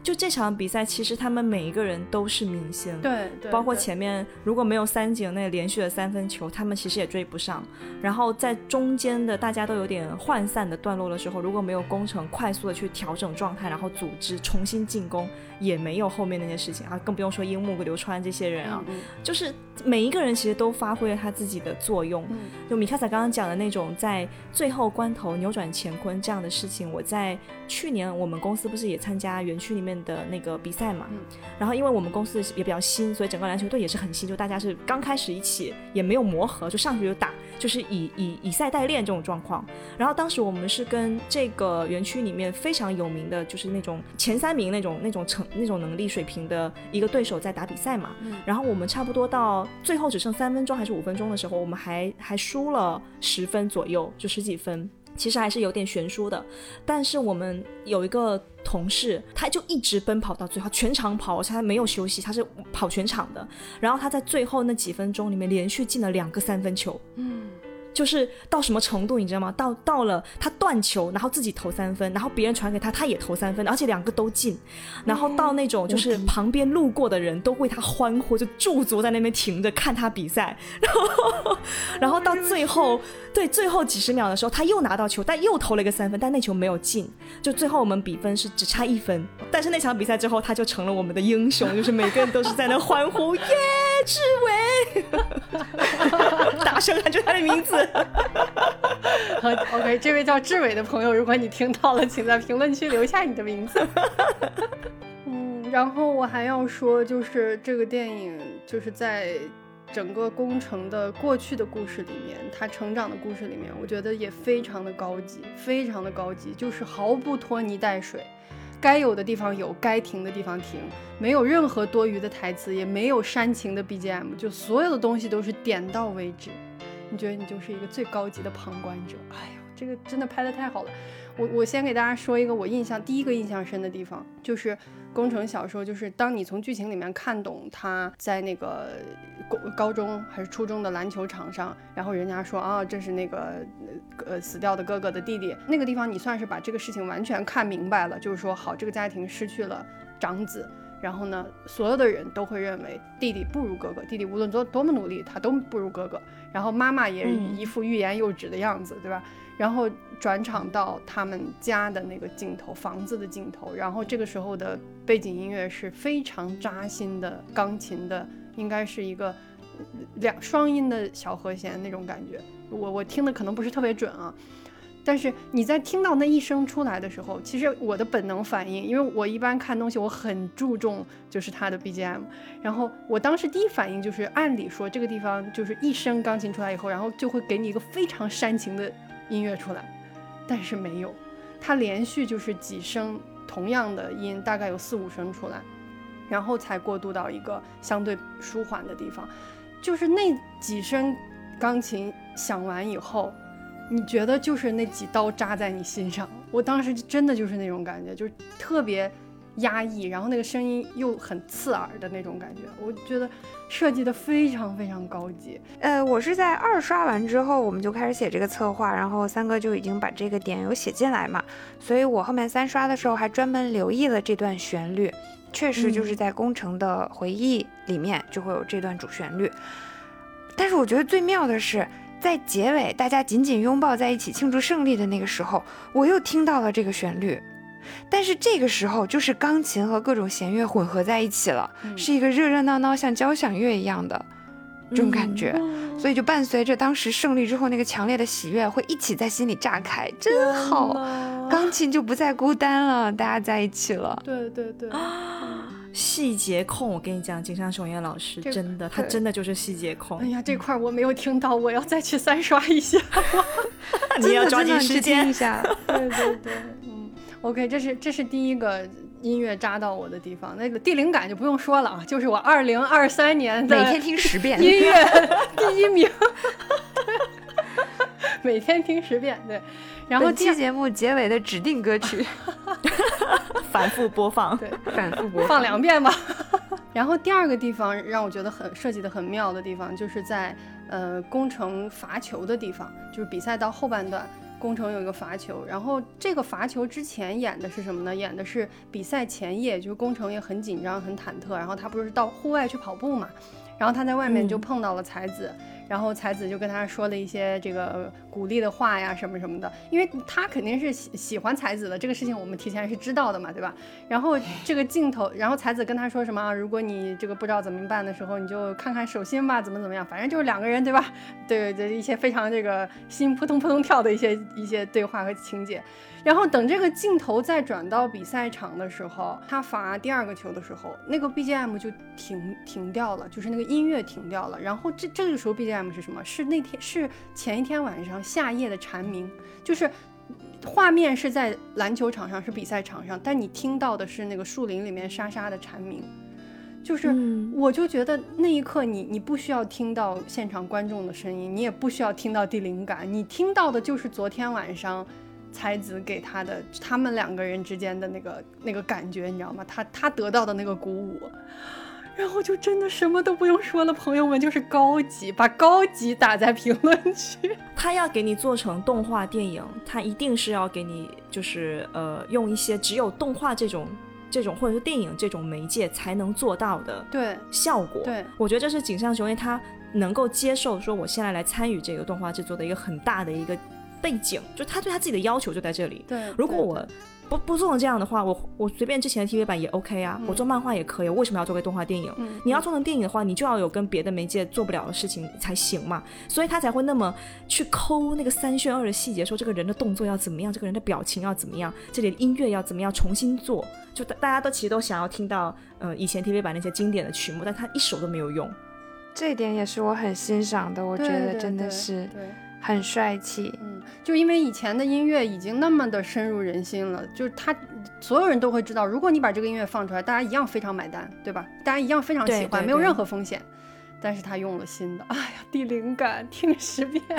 就这场比赛，其实他们每一个人都是明星，对，包括前面如果没有三井那连续的三分球，他们其实也追不上。然后在中间的大家都有点涣散的段落的时候，如果没有工程快速的去调整状态，然后组织重新进攻，也没有后面那些事情啊，更不用说樱木、流川这些人啊，就是每一个人其实都发挥了他自己的作用。就米卡萨刚刚讲的那种在最后关头扭转乾坤这样的事情，我在去年我们公司不是也参加园区里面。的那个比赛嘛，然后因为我们公司也比较新，所以整个篮球队也是很新，就大家是刚开始一起，也没有磨合，就上去就打，就是以以以赛代练这种状况。然后当时我们是跟这个园区里面非常有名的，就是那种前三名那种那种成那种能力水平的一个对手在打比赛嘛。然后我们差不多到最后只剩三分钟还是五分钟的时候，我们还还输了十分左右，就十几分。其实还是有点悬殊的，但是我们有一个同事，他就一直奔跑到最后，全场跑，他没有休息，他是跑全场的。然后他在最后那几分钟里面连续进了两个三分球，嗯。就是到什么程度，你知道吗？到到了他断球，然后自己投三分，然后别人传给他，他也投三分，而且两个都进。然后到那种就是旁边路过的人都为他欢呼，就驻足在那边停着看他比赛。然后，然后到最后，对最后几十秒的时候，他又拿到球，但又投了一个三分，但那球没有进。就最后我们比分是只差一分。但是那场比赛之后，他就成了我们的英雄，就是每个人都是在那欢呼，耶，志伟，大声喊出他的名字。OK，这位叫志伟的朋友，如果你听到了，请在评论区留下你的名字。嗯，然后我还要说，就是这个电影，就是在整个工程的过去的故事里面，他成长的故事里面，我觉得也非常的高级，非常的高级，就是毫不拖泥带水，该有的地方有，该停的地方停，没有任何多余的台词，也没有煽情的 BGM，就所有的东西都是点到为止。你觉得你就是一个最高级的旁观者？哎呀，这个真的拍的太好了。我我先给大家说一个我印象第一个印象深的地方，就是工程小说，就是当你从剧情里面看懂他在那个高高中还是初中的篮球场上，然后人家说啊这是那个呃死掉的哥哥的弟弟，那个地方你算是把这个事情完全看明白了，就是说好这个家庭失去了长子。然后呢，所有的人都会认为弟弟不如哥哥，弟弟无论做多么努力，他都不如哥哥。然后妈妈也一副欲言又止的样子，对吧？然后转场到他们家的那个镜头，房子的镜头。然后这个时候的背景音乐是非常扎心的钢琴的，应该是一个两双音的小和弦那种感觉。我我听的可能不是特别准啊。但是你在听到那一声出来的时候，其实我的本能反应，因为我一般看东西我很注重就是它的 BGM，然后我当时第一反应就是按理说这个地方就是一声钢琴出来以后，然后就会给你一个非常煽情的音乐出来，但是没有，它连续就是几声同样的音，大概有四五声出来，然后才过渡到一个相对舒缓的地方，就是那几声钢琴响完以后。你觉得就是那几刀扎在你心上，我当时真的就是那种感觉，就是特别压抑，然后那个声音又很刺耳的那种感觉，我觉得设计的非常非常高级。呃，我是在二刷完之后，我们就开始写这个策划，然后三哥就已经把这个点有写进来嘛，所以我后面三刷的时候还专门留意了这段旋律，确实就是在工程的回忆里面就会有这段主旋律，但是我觉得最妙的是。在结尾，大家紧紧拥抱在一起庆祝胜利的那个时候，我又听到了这个旋律，但是这个时候就是钢琴和各种弦乐混合在一起了，是一个热热闹闹像交响乐一样的。这种感觉，所以就伴随着当时胜利之后那个强烈的喜悦，会一起在心里炸开，真好，钢琴就不再孤单了，大家在一起了。对对对，细节控，我跟你讲，井上雄彦老师真的，他真的就是细节控哎。呀，这块儿我没有听到，我要再去三刷一下。你要抓紧时间一。下。对 对对，嗯，OK，这是这是第一个音乐扎到我的地方。那个地灵感就不用说了啊，就是我二零二三年的每天听十遍，音乐第一名，每天听十遍，对。然后本第节目结尾的指定歌曲，反复播放。对反复播放两遍吧。然后第二个地方让我觉得很设计的很妙的地方，就是在呃工程罚球的地方，就是比赛到后半段。工程有一个罚球，然后这个罚球之前演的是什么呢？演的是比赛前夜，就是工程也很紧张、很忐忑，然后他不是到户外去跑步嘛，然后他在外面就嗯碰到了才子，然后才子就跟他说了一些这个鼓励的话呀，什么什么的，因为他肯定是喜喜欢才子的，这个事情我们提前是知道的嘛，对吧？然后这个镜头，然后才子跟他说什么啊？如果你这个不知道怎么办的时候，你就看看手心吧，怎么怎么样，反正就是两个人对吧？对对，一些非常这个心扑通扑通跳的一些一些对话和情节。然后等这个镜头再转到比赛场的时候，他罚第二个球的时候，那个 BGM 就停停掉了，就是那个音乐停掉了。然后这这个时候 BGM 是什么？是那天是前一天晚上夏夜的蝉鸣，就是画面是在篮球场上，是比赛场上，但你听到的是那个树林里面沙沙的蝉鸣，就是。嗯我就觉得那一刻你，你不需要听到现场观众的声音，你也不需要听到地灵感，你听到的就是昨天晚上才子给他的他们两个人之间的那个那个感觉，你知道吗？他他得到的那个鼓舞，然后就真的什么都不用说了，朋友们就是高级，把高级打在评论区。他要给你做成动画电影，他一定是要给你就是呃用一些只有动画这种这种或者是电影这种媒介才能做到的对效果。对，我觉得这是井上雄彦他能够接受说我现在来参与这个动画制作的一个很大的一个背景，就他对他自己的要求就在这里。对，对如果我不不做成这样的话，我我随便之前的 TV 版也 OK 啊，嗯我做漫画也可以，我为什么要做个动画电影？嗯你要做成电影的话，你就要有跟别的媒介做不了的事情才行嘛，所以他才会那么去抠那个三选二的细节，说这个人的动作要怎么样，这个人的表情要怎么样，这里的音乐要怎么样重新做，就大大家都其实都想要听到呃以前 TV 版那些经典的曲目，但他一首都没有用。这一点也是我很欣赏的，我觉得真的是对。很帅气。嗯，就因为以前的音乐已经那么的深入人心了，就是他所有人都会知道，如果你把这个音乐放出来，大家一样非常买单，对吧？大家一样非常喜对欢，没有任何风险。但是他用了新的，哎呀，地灵感，听十遍。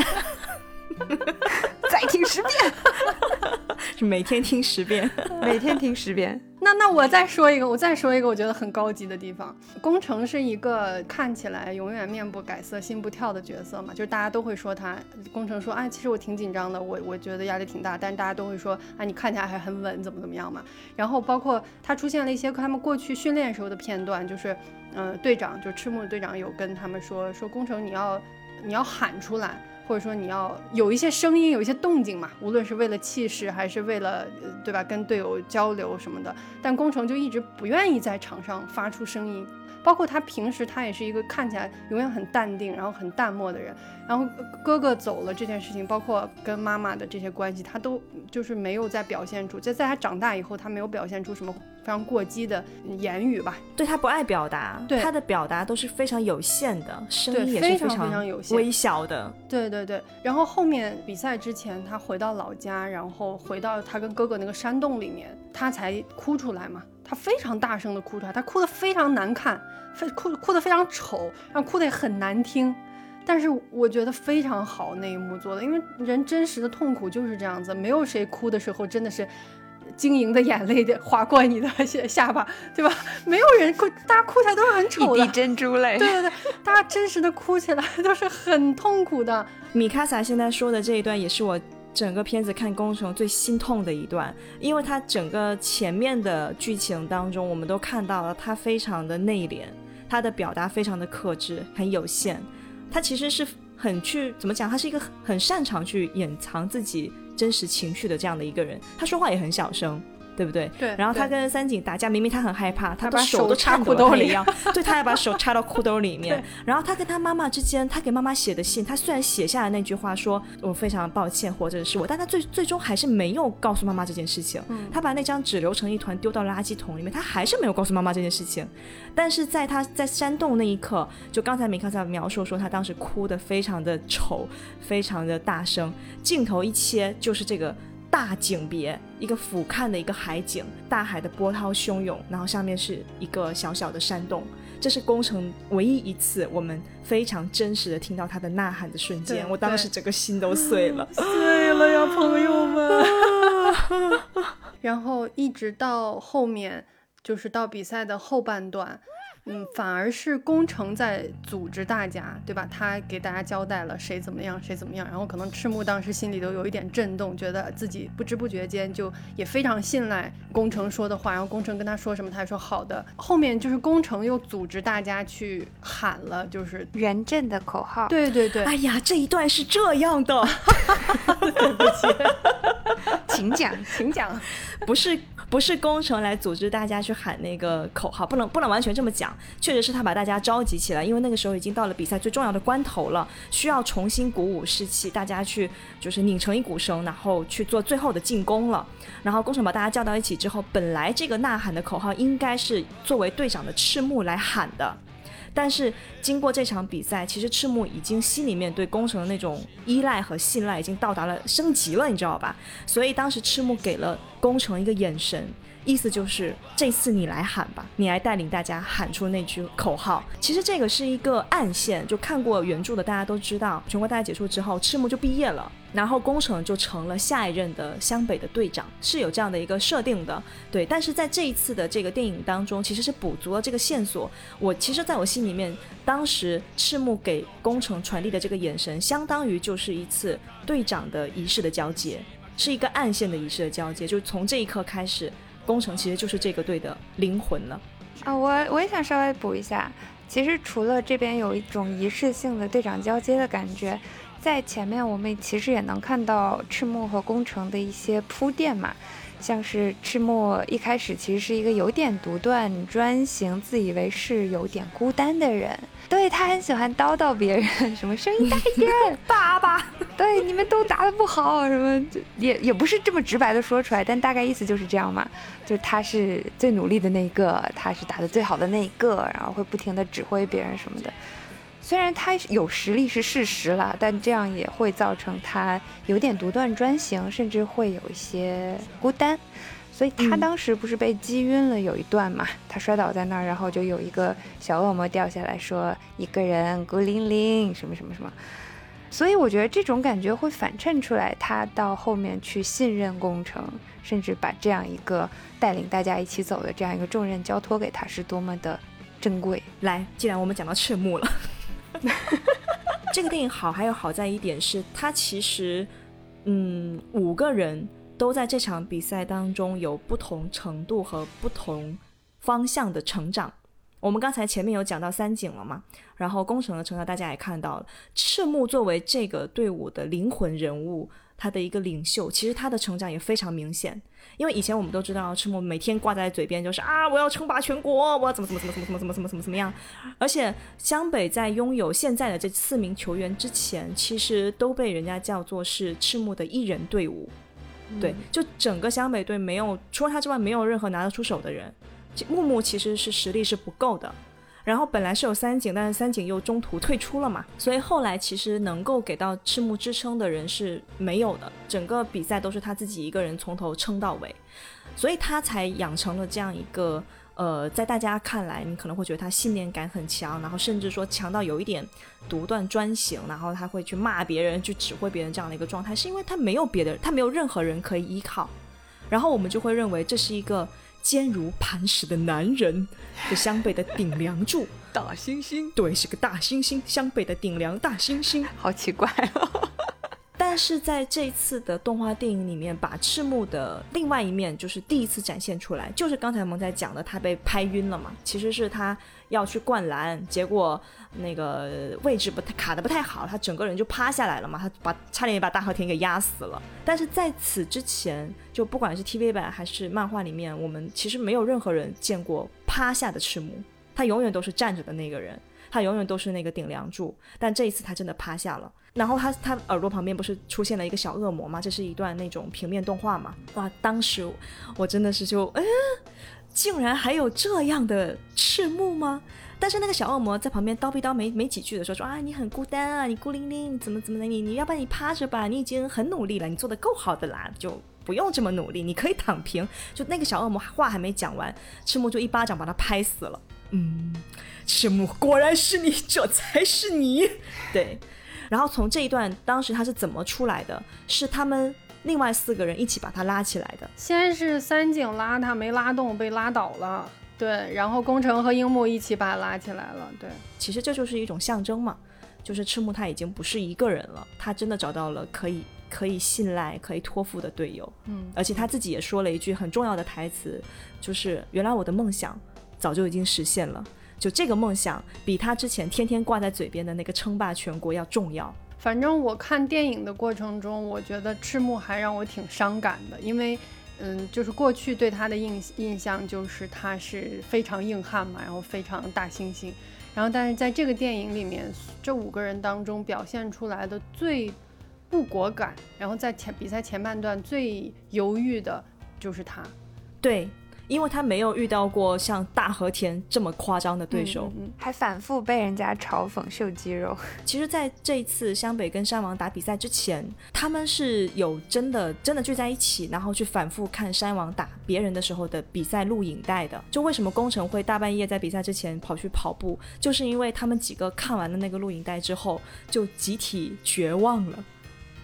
再听十遍 是每天听十遍。每天听十遍。那那我再说一个，我再说一个，我觉得很高级的地方。宫城是一个看起来永远面不改色心不跳的角色嘛，就是大家都会说他。宫城说，哎，其实我挺紧张的，我我觉得压力挺大，但是大家都会说，啊，你看起来还很稳，怎么怎么样嘛。然后包括他出现了一些他们过去训练时候的片段，就是，嗯、队长就赤木队长有跟他们说，说宫城你要你要喊出来。或者说你要有一些声音，有一些动静嘛，无论是为了气势，还是为了，对吧，跟队友交流什么的。但工程就一直不愿意在场上发出声音，包括他平时他也是一个看起来永远很淡定，然后很淡漠的人。然后哥哥走了这件事情，包括跟妈妈的这些关系，他都就是没有再表现出。在在他长大以后，他没有表现出什么非常过激的言语吧，对他不爱表达，对他的表达都是非常有限的，声对音也非常非常有限微小的。对对对，然后后面比赛之前，他回到老家，然后回到他跟哥哥那个山洞里面，他才哭出来嘛。他非常大声的哭出来，他哭得非常难看，非哭哭得非常丑，然后哭得也很难听。但是我觉得非常好那一幕做的，因为人真实的痛苦就是这样子，没有谁哭的时候真的是晶莹的眼泪的划过你的 下下巴，对吧？没有人哭，大家哭起来都是很丑的一滴，珍珠泪。对对对，大家真实的哭起来都是很痛苦的。米卡萨现在说的这一段也是我整个片子看工程最心痛的一段，因为他整个前面的剧情当中，我们都看到了他非常的内敛，他的表达非常的克制，很有限。他其实是很去怎么讲？他是一个很擅长去掩藏自己真实情绪的这样的一个人。他说话也很小声，对不对？对然后他跟三井打架，明明他很害怕，他把手手都插裤兜里抖了 他也要，对他还把手插到裤兜里面。然后他跟他妈妈之间，他给妈妈写的信，他虽然写下了那句话说我非常抱歉活着的是我，但他最最终还是没有告诉妈妈这件事情。嗯他把那张纸留成一团丢到垃圾桶里面，他还是没有告诉妈妈这件事情。但是在他在山洞那一刻，就刚才米卡萨描述说，他当时哭得非常的丑，非常的大声，镜头一切就是这个。大景别，一个俯瞰的一个海景，大海的波涛汹涌，然后上面是一个小小的山洞，这是工程唯一一次我们非常真实的听到他的呐喊的瞬间，我当时整个心都碎了。碎了呀，朋友们。然后一直到后面，就是到比赛的后半段，嗯，反而是工程在组织大家，对吧？他给大家交代了谁怎么样，谁怎么样。然后可能赤木当时心里都有一点震动，觉得自己不知不觉间就也非常信赖工程说的话。然后工程跟他说什么，他也说好的。后面就是工程又组织大家去喊了，就是原阵的口号，对对对，哎呀，这一段是这样的，对不起 请讲。请讲。不是不是工程来组织大家去喊那个口号，不能不能完全这么讲，确实是他把大家召集起来，因为那个时候已经到了比赛最重要的关头了，需要重新鼓舞士气，大家去就是拧成一股绳，然后去做最后的进攻了。然后工程把大家叫到一起之后，本来这个呐喊的口号应该是作为队长的赤木来喊的。但是经过这场比赛，其实赤木已经心里面对宫城的那种依赖和信赖已经到达了升级了，你知道吧？所以当时赤木给了宫城一个眼神，意思就是这次你来喊吧，你来带领大家喊出那句口号。其实这个是一个暗线，就看过原著的大家都知道，全国大赛结束之后，赤木就毕业了。然后工程就成了下一任的湘北的队长，是有这样的一个设定的，对。但是在这一次的这个电影当中，其实是补足了这个线索。我其实在我心里面，当时赤木给工程传递的这个眼神，相当于就是一次队长的仪式的交接，是一个暗线的仪式的交接。就从这一刻开始，工程其实就是这个队的灵魂了。啊，我我也想稍微补一下，其实除了这边有一种仪式性的队长交接的感觉，在前面我们其实也能看到赤木和工程的一些铺垫嘛，像是赤木一开始其实是一个有点独断专行、自以为是、有点孤单的人，对他很喜欢叨叨别人，什么声音大一点，爸爸，对你们都答得不好，什么就也也不是这么直白的说出来，但大概意思就是这样嘛。就是他是最努力的那一个，他是打得最好的那一个，然后会不停的指挥别人什么的。虽然他有实力是事实了，但这样也会造成他有点独断专行，甚至会有一些孤单。所以他嗯当时不是被击晕了有一段嘛，他摔倒在那儿，然后就有一个小恶魔掉下来说一个人孤零零什么什么什么。所以我觉得这种感觉会反衬出来，他到后面去信任工程，甚至把这样一个带领大家一起走的这样一个重任交托给他，是多么的珍贵。来，既然我们讲到赤木了，这个电影好还有好在一点是，它其实，嗯，五个人都在这场比赛当中有不同程度和不同方向的成长。我们刚才前面有讲到三井了嘛，然后工程的成长大家也看到了，赤木作为这个队伍的灵魂人物，他的一个领袖，其实他的成长也非常明显。因为以前我们都知道赤木每天挂在嘴边就是啊，我要称霸全国，我要怎么怎么怎么怎么怎么怎么怎么怎么样。而且湘北在拥有现在的这四名球员之前，其实都被人家叫做是赤木的一人队伍。对，就整个湘北队没有除了他之外，没有任何拿得出手的人。木木其实是实力是不够的。然后本来是有三井，但是三井又中途退出了嘛，所以后来其实能够给到赤木支撑的人是没有的，整个比赛都是他自己一个人从头撑到尾，所以他才养成了这样一个呃，在大家看来你可能会觉得他信念感很强，然后甚至说强到有一点独断专行，然后他会去骂别人、去指挥别人这样的一个状态，是因为他没有别的，他没有任何人可以依靠，然后我们就会认为这是一个。坚如磐石的男人，是湘北的顶梁柱，大猩猩，对，是个大猩猩，湘北的顶梁大猩猩。好奇怪哦。但是在这一次的动画电影里面，把赤木的另外一面就是第一次展现出来，就是刚才萌在讲的，他被拍晕了嘛，其实是他要去灌篮，结果那个位置不太卡的不太好，他整个人就趴下来了嘛，他把差点也把大和田给压死了。但是在此之前，就不管是 TV 版还是漫画里面，我们其实没有任何人见过趴下的赤木，他永远都是站着的那个人。他永远都是那个顶梁柱，但这一次他真的趴下了。然后他他耳朵旁边不是出现了一个小恶魔吗？这是一段那种平面动画嘛？哇，当时我真的是就，嗯，竟然还有这样的赤木吗？但是那个小恶魔在旁边叨逼叨没没几句的时候说啊，你很孤单啊，你孤零零，怎么怎么的，你你要不然你趴着吧，你已经很努力了，你做的够好的啦，就不用这么努力，你可以躺平。就那个小恶魔话还没讲完，赤木就一巴掌把他拍死了。嗯。赤木果然是你，这才是你。对，然后从这一段，当时他是怎么出来的？是他们另外四个人一起把他拉起来的。先是三井拉他，没拉动，被拉倒了。对，然后宫城和樱木一起把他拉起来了。对，其实这就是一种象征嘛，就是赤木他已经不是一个人了，他真的找到了可以可以信赖、可以托付的队友。嗯，而且他自己也说了一句很重要的台词，就是原来我的梦想早就已经实现了。就这个梦想，比他之前天天挂在嘴边的那个称霸全国要重要。反正我看电影的过程中，我觉得赤木还让我挺伤感的，因为，嗯，就是过去对他的印印象就是他是非常硬汉嘛，然后非常大猩猩，然后但是在这个电影里面，这五个人当中表现出来的最不果敢，然后在前比赛前半段最犹豫的就是他，对。因为他没有遇到过像大和田这么夸张的对手，还反复被人家嘲讽秀肌肉。其实，在这一次湘北跟山王打比赛之前，他们是有真的真的聚在一起，然后去反复看山王打别人的时候的比赛录影带的。就为什么工程会大半夜在比赛之前跑去跑步，就是因为他们几个看完了那个录影带之后，就集体绝望了，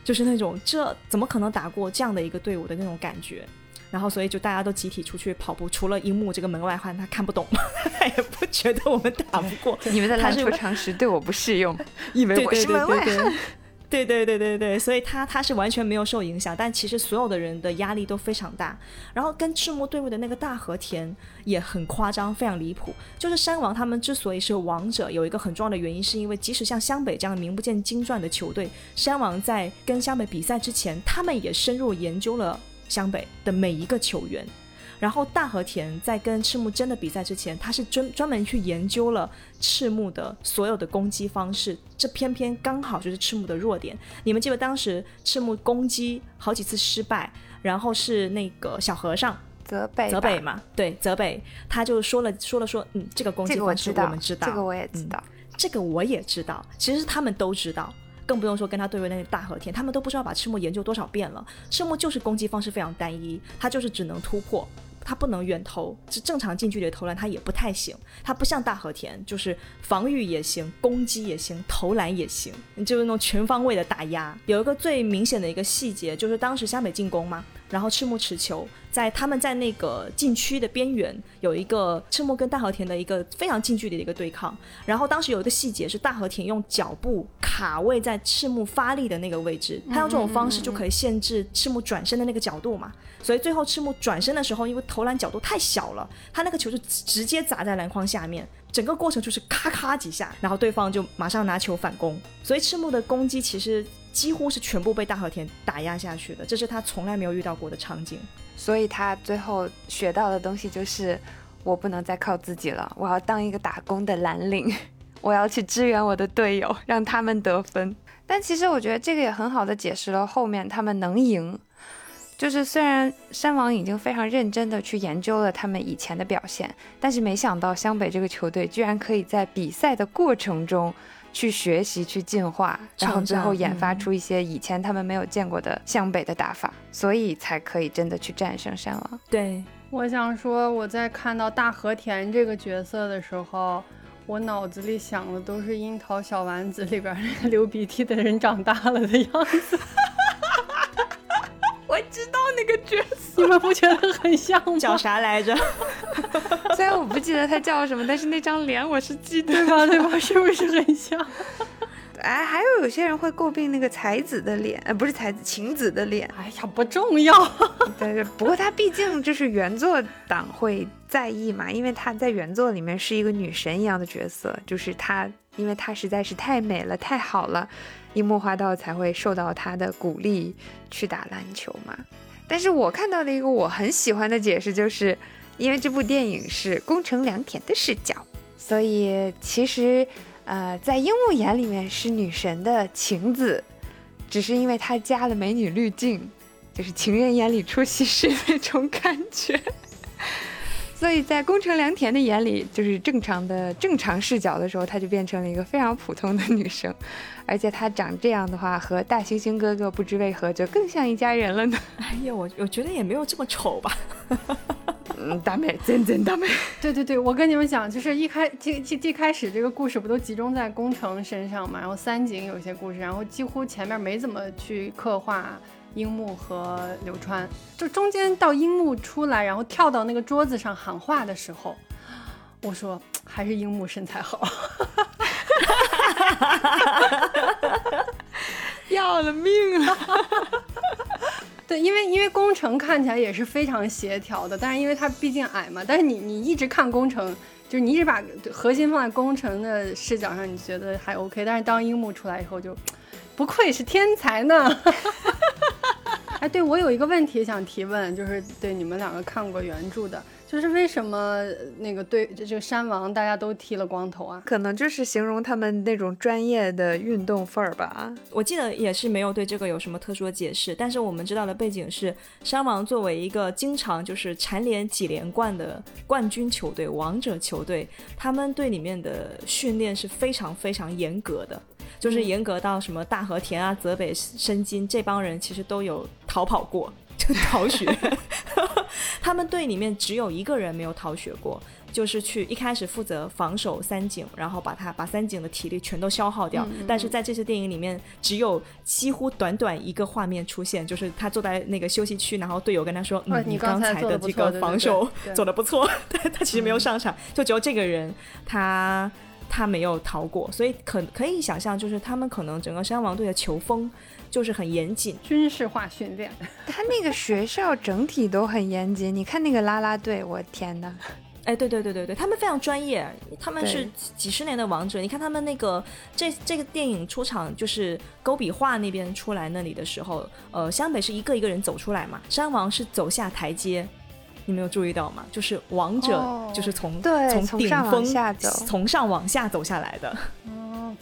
就是那种这怎么可能打过这样的一个队伍的那种感觉。然后，所以就大家都集体出去跑步，除了樱木这个门外汉，他看不懂，他也不觉得我们打不过。你们的篮球常识对我不适用，以为我是门外汉。对对对对对，所以他他是完全没有受影响，但其实所有的人的压力都非常大。然后跟赤木对位的那个大和田也很夸张，非常离谱。就是山王他们之所以是王者，有一个很重要的原因，是因为即使像湘北这样名不见经传的球队，山王在跟湘北比赛之前，他们也深入研究了。湘北的每一个球员，然后大和田在跟赤木真的比赛之前，他是专专门去研究了赤木的所有的攻击方式，这偏偏刚好就是赤木的弱点。你们记得当时赤木攻击好几次失败，然后是那个小和尚泽北泽北嘛？对，泽北他就说了说了说，嗯，这个攻击方式我们知道，这个我也知道，这个我也知道，其实他们都知道。更不用说跟他对位那些大和田，他们都不知道把赤木研究多少遍了。赤木就是攻击方式非常单一，他就是只能突破。他不能远投，这正常近距离投篮他也不太行。他不像大和田，就是防御也行，攻击也行，投篮也行，就是那种全方位的打压。有一个最明显的一个细节，就是当时湘北进攻吗，然后赤木持球，在他们在那个禁区的边缘有一个赤木跟大和田的一个非常近距离的一个对抗。然后当时有一个细节是大和田用脚步卡位在赤木发力的那个位置，他用这种方式就可以限制赤木转身的那个角度嘛。所以最后赤木转身的时候，因为投篮角度太小了，他那个球就直接砸在篮筐下面，整个过程就是咔咔几下，然后对方就马上拿球反攻。所以赤木的攻击其实几乎是全部被大和田打压下去的，这是他从来没有遇到过的场景。所以他最后学到的东西就是，我不能再靠自己了，我要当一个打工的蓝领，我要去支援我的队友，让他们得分。但其实我觉得这个也很好的解释了后面他们能赢。就是虽然山王已经非常认真的去研究了他们以前的表现，但是没想到湘北这个球队居然可以在比赛的过程中去学习、去进化，然后最后研发出一些以前他们没有见过的向北的打法，所以才可以真的去战胜山王。对，我想说我在看到大和田这个角色的时候，我脑子里想的都是《樱桃小丸子》里边那个流鼻涕的人长大了的样子。我知道那个角色，你们不觉得很像吗？叫啥来着？虽然我不记得他叫什么，但是那张脸我是记得，对吧？对吧？是不是很像？哎，还有有些人会诟病那个才子的脸，呃，不是才子，晴子的脸。哎呀，不重要。对 对，不过他毕竟就是原作党会在意嘛，因为他在原作里面是一个女神一样的角色，就是她，因为她实在是太美了，太好了，樱木花道才会受到她的鼓励去打篮球嘛。但是我看到的一个我很喜欢的解释，就是因为这部电影是宫城良田的视角，所以其实。呃，在樱木眼里面是女神的晴子，只是因为她加了美女滤镜，就是情人眼里出西施那种感觉。所以在宫城良田的眼里，就是正常的正常视角的时候，她就变成了一个非常普通的女生。而且他长这样的话，和大猩猩哥哥不知为何就更像一家人了呢。哎呀，我我觉得也没有这么丑吧。嗯，大美，真真大美。对对对，我跟你们讲，就是一开这一一开始这个故事不都集中在宫城身上嘛，然后三井有些故事，然后几乎前面没怎么去刻画樱木和流川，就中间到樱木出来，然后跳到那个桌子上喊话的时候，我说还是樱木身材好，要了命了。对，因为因为工程看起来也是非常协调的，但是因为它毕竟矮嘛，但是你你一直看工程，就是你一直把核心放在工程的视角上，你觉得还 OK，但是当樱木出来以后，就不愧是天才呢。哎，对我有一个问题想提问，就是对你们两个看过原著的。就是为什么那个对这个山王大家都剃了光头啊？可能就是形容他们那种专业的运动范儿吧。我记得也是没有对这个有什么特殊的解释，但是我们知道的背景是，山王作为一个经常就是蝉联几连冠的冠军球队、王者球队，他们队里面的训练是非常非常严格的，就是严格到什么大和田啊、泽北深津这帮人其实都有逃跑过。就逃学，他们队里面只有一个人没有逃学过，就是去一开始负责防守三井，然后把他把三井的体力全都消耗掉。但是在这次电影里面，只有几乎短短一个画面出现，就是他坐在那个休息区，然后队友跟他说：“嗯，你刚才的这个防守做的不错。”但他其实没有上场，就只有这个人他他没有逃过，所以可可以想象，就是他们可能整个山王队的球风。就是很严谨，军事化训练。他那个学校整体都很严谨。你看那个啦啦队，我天哪！哎，对对对对对，他们非常专业，他们是几十年的王者。你看他们那个这这个电影出场，就是勾笔画那边出来那里的时候，呃，湘北是一个一个人走出来嘛，山王是走下台阶，你没有注意到吗？就是王者就是从从顶峰下从上往下走下来的。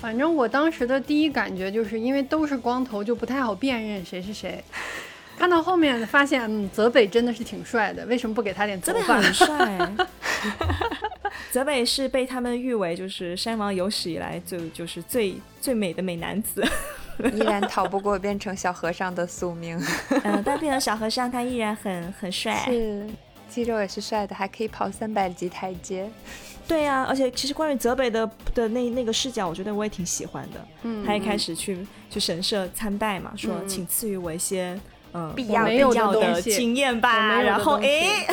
反正我当时的第一感觉就是因为都是光头，就不太好辨认谁是谁。看到后面发现，嗯，泽北真的是挺帅的，为什么不给他点头发？泽北很 帅。泽北是被他们誉为就是山王有史以来就就是最最美的美男子，依然逃不过变成小和尚的宿命。嗯，但变成小和尚他依然很很帅，是肌肉也是帅的，还可以跑三百级台阶。对呀，而且其实关于泽北的的那那个视角，我觉得我也挺喜欢的。嗯，他一开始去去神社参拜嘛，说请赐予我一些。嗯，必要必要的经验吧，然后哎，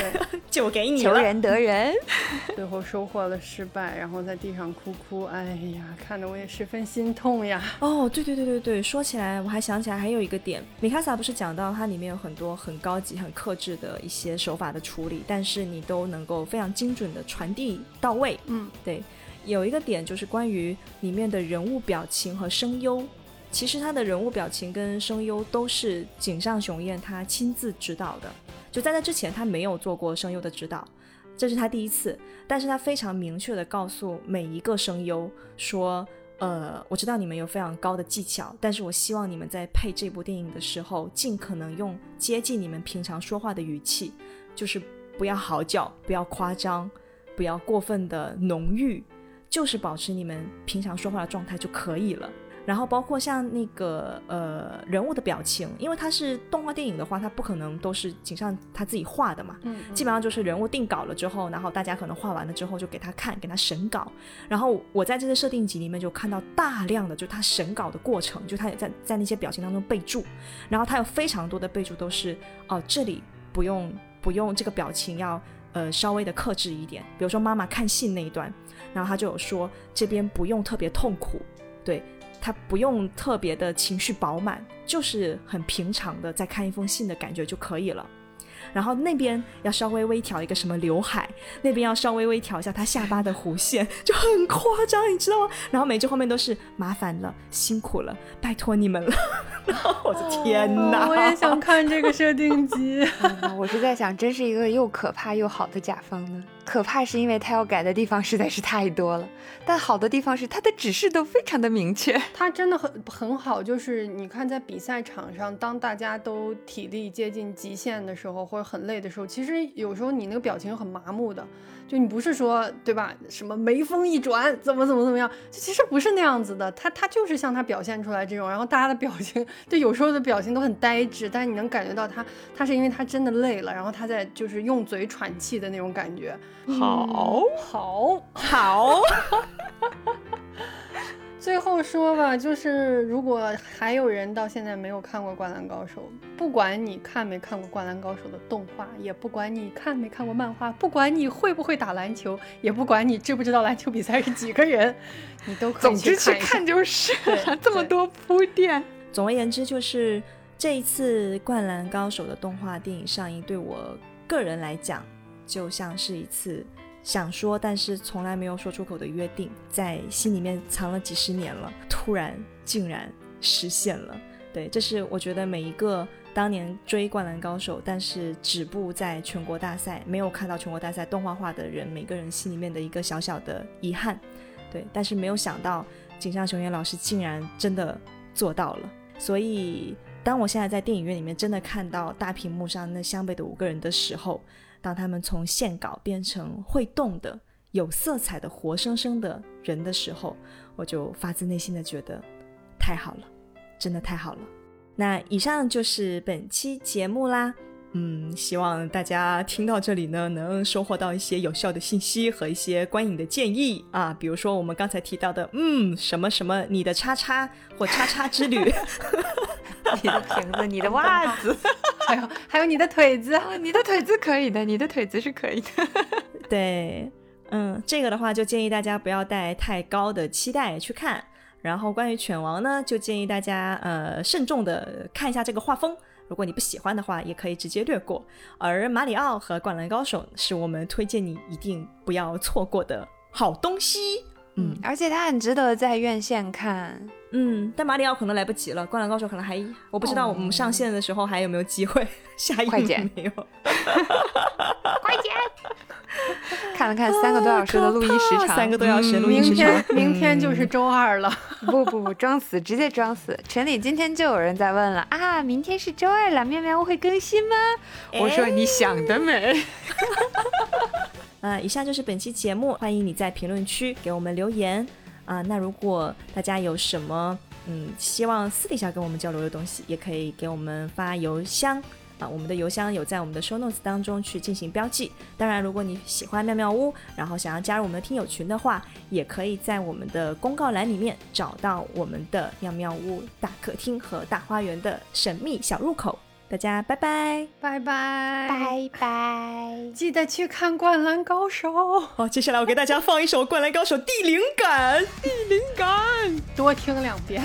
就 给你了，求人得人，最后收获了失败，然后在地上哭哭，哎呀，看得我也十分心痛呀。哦，对对对对对，说起来我还想起来还有一个点，米卡萨不是讲到它里面有很多很高级、很克制的一些手法的处理，但是你都能够非常精准的传递到位。嗯，对，有一个点就是关于里面的人物表情和声优。其实他的人物表情跟声优都是井上雄彦他亲自指导的，就在那之前他没有做过声优的指导，这是他第一次。但是他非常明确的告诉每一个声优说，呃，我知道你们有非常高的技巧，但是我希望你们在配这部电影的时候，尽可能用接近你们平常说话的语气，就是不要嚎叫，不要夸张，不要过分的浓郁，就是保持你们平常说话的状态就可以了。然后包括像那个呃人物的表情，因为它是动画电影的话，它不可能都是井上他自己画的嘛，嗯，基本上就是人物定稿了之后，然后大家可能画完了之后就给他看，给他审稿。然后我在这些设定集里面就看到大量的就他审稿的过程，就他也在在那些表情当中备注，然后他有非常多的备注都是哦这里不用不用这个表情要呃稍微的克制一点，比如说妈妈看信那一段，然后他就有说这边不用特别痛苦，对。它不用特别的情绪饱满，就是很平常的在看一封信的感觉就可以了。然后那边要稍微微调一个什么刘海，那边要稍微微调一下他下巴的弧线，就很夸张，你知道吗？然后每句后面都是麻烦了，辛苦了，拜托你们了。然后我的天哪！哦我也想看这个设定集。嗯我是在想，真是一个又可怕又好的甲方呢。可怕是因为他要改的地方实在是太多了，但好的地方是他的指示都非常的明确。他真的很很好，就是你看在比赛场上，当大家都体力接近极限的时候，或者很累的时候，其实有时候你那个表情很麻木的，就你不是说对吧？什么眉峰一转，怎么怎么怎么样，就其实不是那样子的。他他就是像他表现出来这种，然后大家的表情，就有时候的表情都很呆滞，但你能感觉到他他是因为他真的累了，然后他在就是用嘴喘气的那种感觉。好，好，好，最后说吧，就是如果还有人到现在没有看过《灌篮高手》，不管你看没看过《灌篮高手》的动画，也不管你看没看过漫画，不管你会不会打篮球，也不管你知不知道篮球比赛是几个人，你都可以总之去看就是了，这么多铺垫。总而言之，就是这一次《灌篮高手》的动画电影上映，对我个人来讲，就像是一次想说但是从来没有说出口的约定，在心里面藏了几十年了，突然竟然实现了。对，这是我觉得每一个当年追《灌篮高手》，但是止步在全国大赛，没有看到全国大赛动画化的人，每个人心里面的一个小小的遗憾。对，但是没有想到井上雄彦老师竟然真的做到了。所以，当我现在在电影院里面真的看到大屏幕上那湘北的五个人的时候，当他们从线稿变成会动的、有色彩的、活生生的人的时候，我就发自内心的觉得太好了，真的太好了。那以上就是本期节目啦。嗯，希望大家听到这里呢，能收获到一些有效的信息和一些观影的建议啊，比如说我们刚才提到的，嗯，什么什么你的叉叉或叉叉之旅 你的瓶子，你的袜子，还有还有你的腿子，啊你的腿子可以的，你的腿子是可以的。对，嗯，这个的话就建议大家不要带太高的期待去看。然后关于犬王呢，就建议大家呃慎重的看一下这个画风。如果你不喜欢的话，也可以直接略过。而马里奥和灌篮高手是我们推荐你一定不要错过的好东西。嗯而且它很值得在院线看。嗯，但马里奥可能来不及了，灌篮高手可能还我不知道我们上线的时候还有没有机会下映快剪没有？快剪！看了看三个多小时的录音时长，三个多小时录音时长天明天就是周二了。不不不，装死，直接装死。群里今天就有人在问了啊，明天是周二了，妙妙屋会更新吗？我说你想得美。嗯，以上就是本期节目，欢迎你在评论区给我们留言啊、那如果大家有什么嗯希望私底下跟我们交流的东西，也可以给我们发邮箱啊、我们的邮箱有在我们的 show notes 当中去进行标记。当然，如果你喜欢妙妙屋，然后想要加入我们的听友群的话，也可以在我们的公告栏里面找到我们的妙妙屋大客厅和大花园的神秘小入口。大家拜拜。拜拜拜拜。记得去看《灌篮高手》，好，接下来我给大家放一首《灌篮高手》第灵感。第灵感。多听两遍。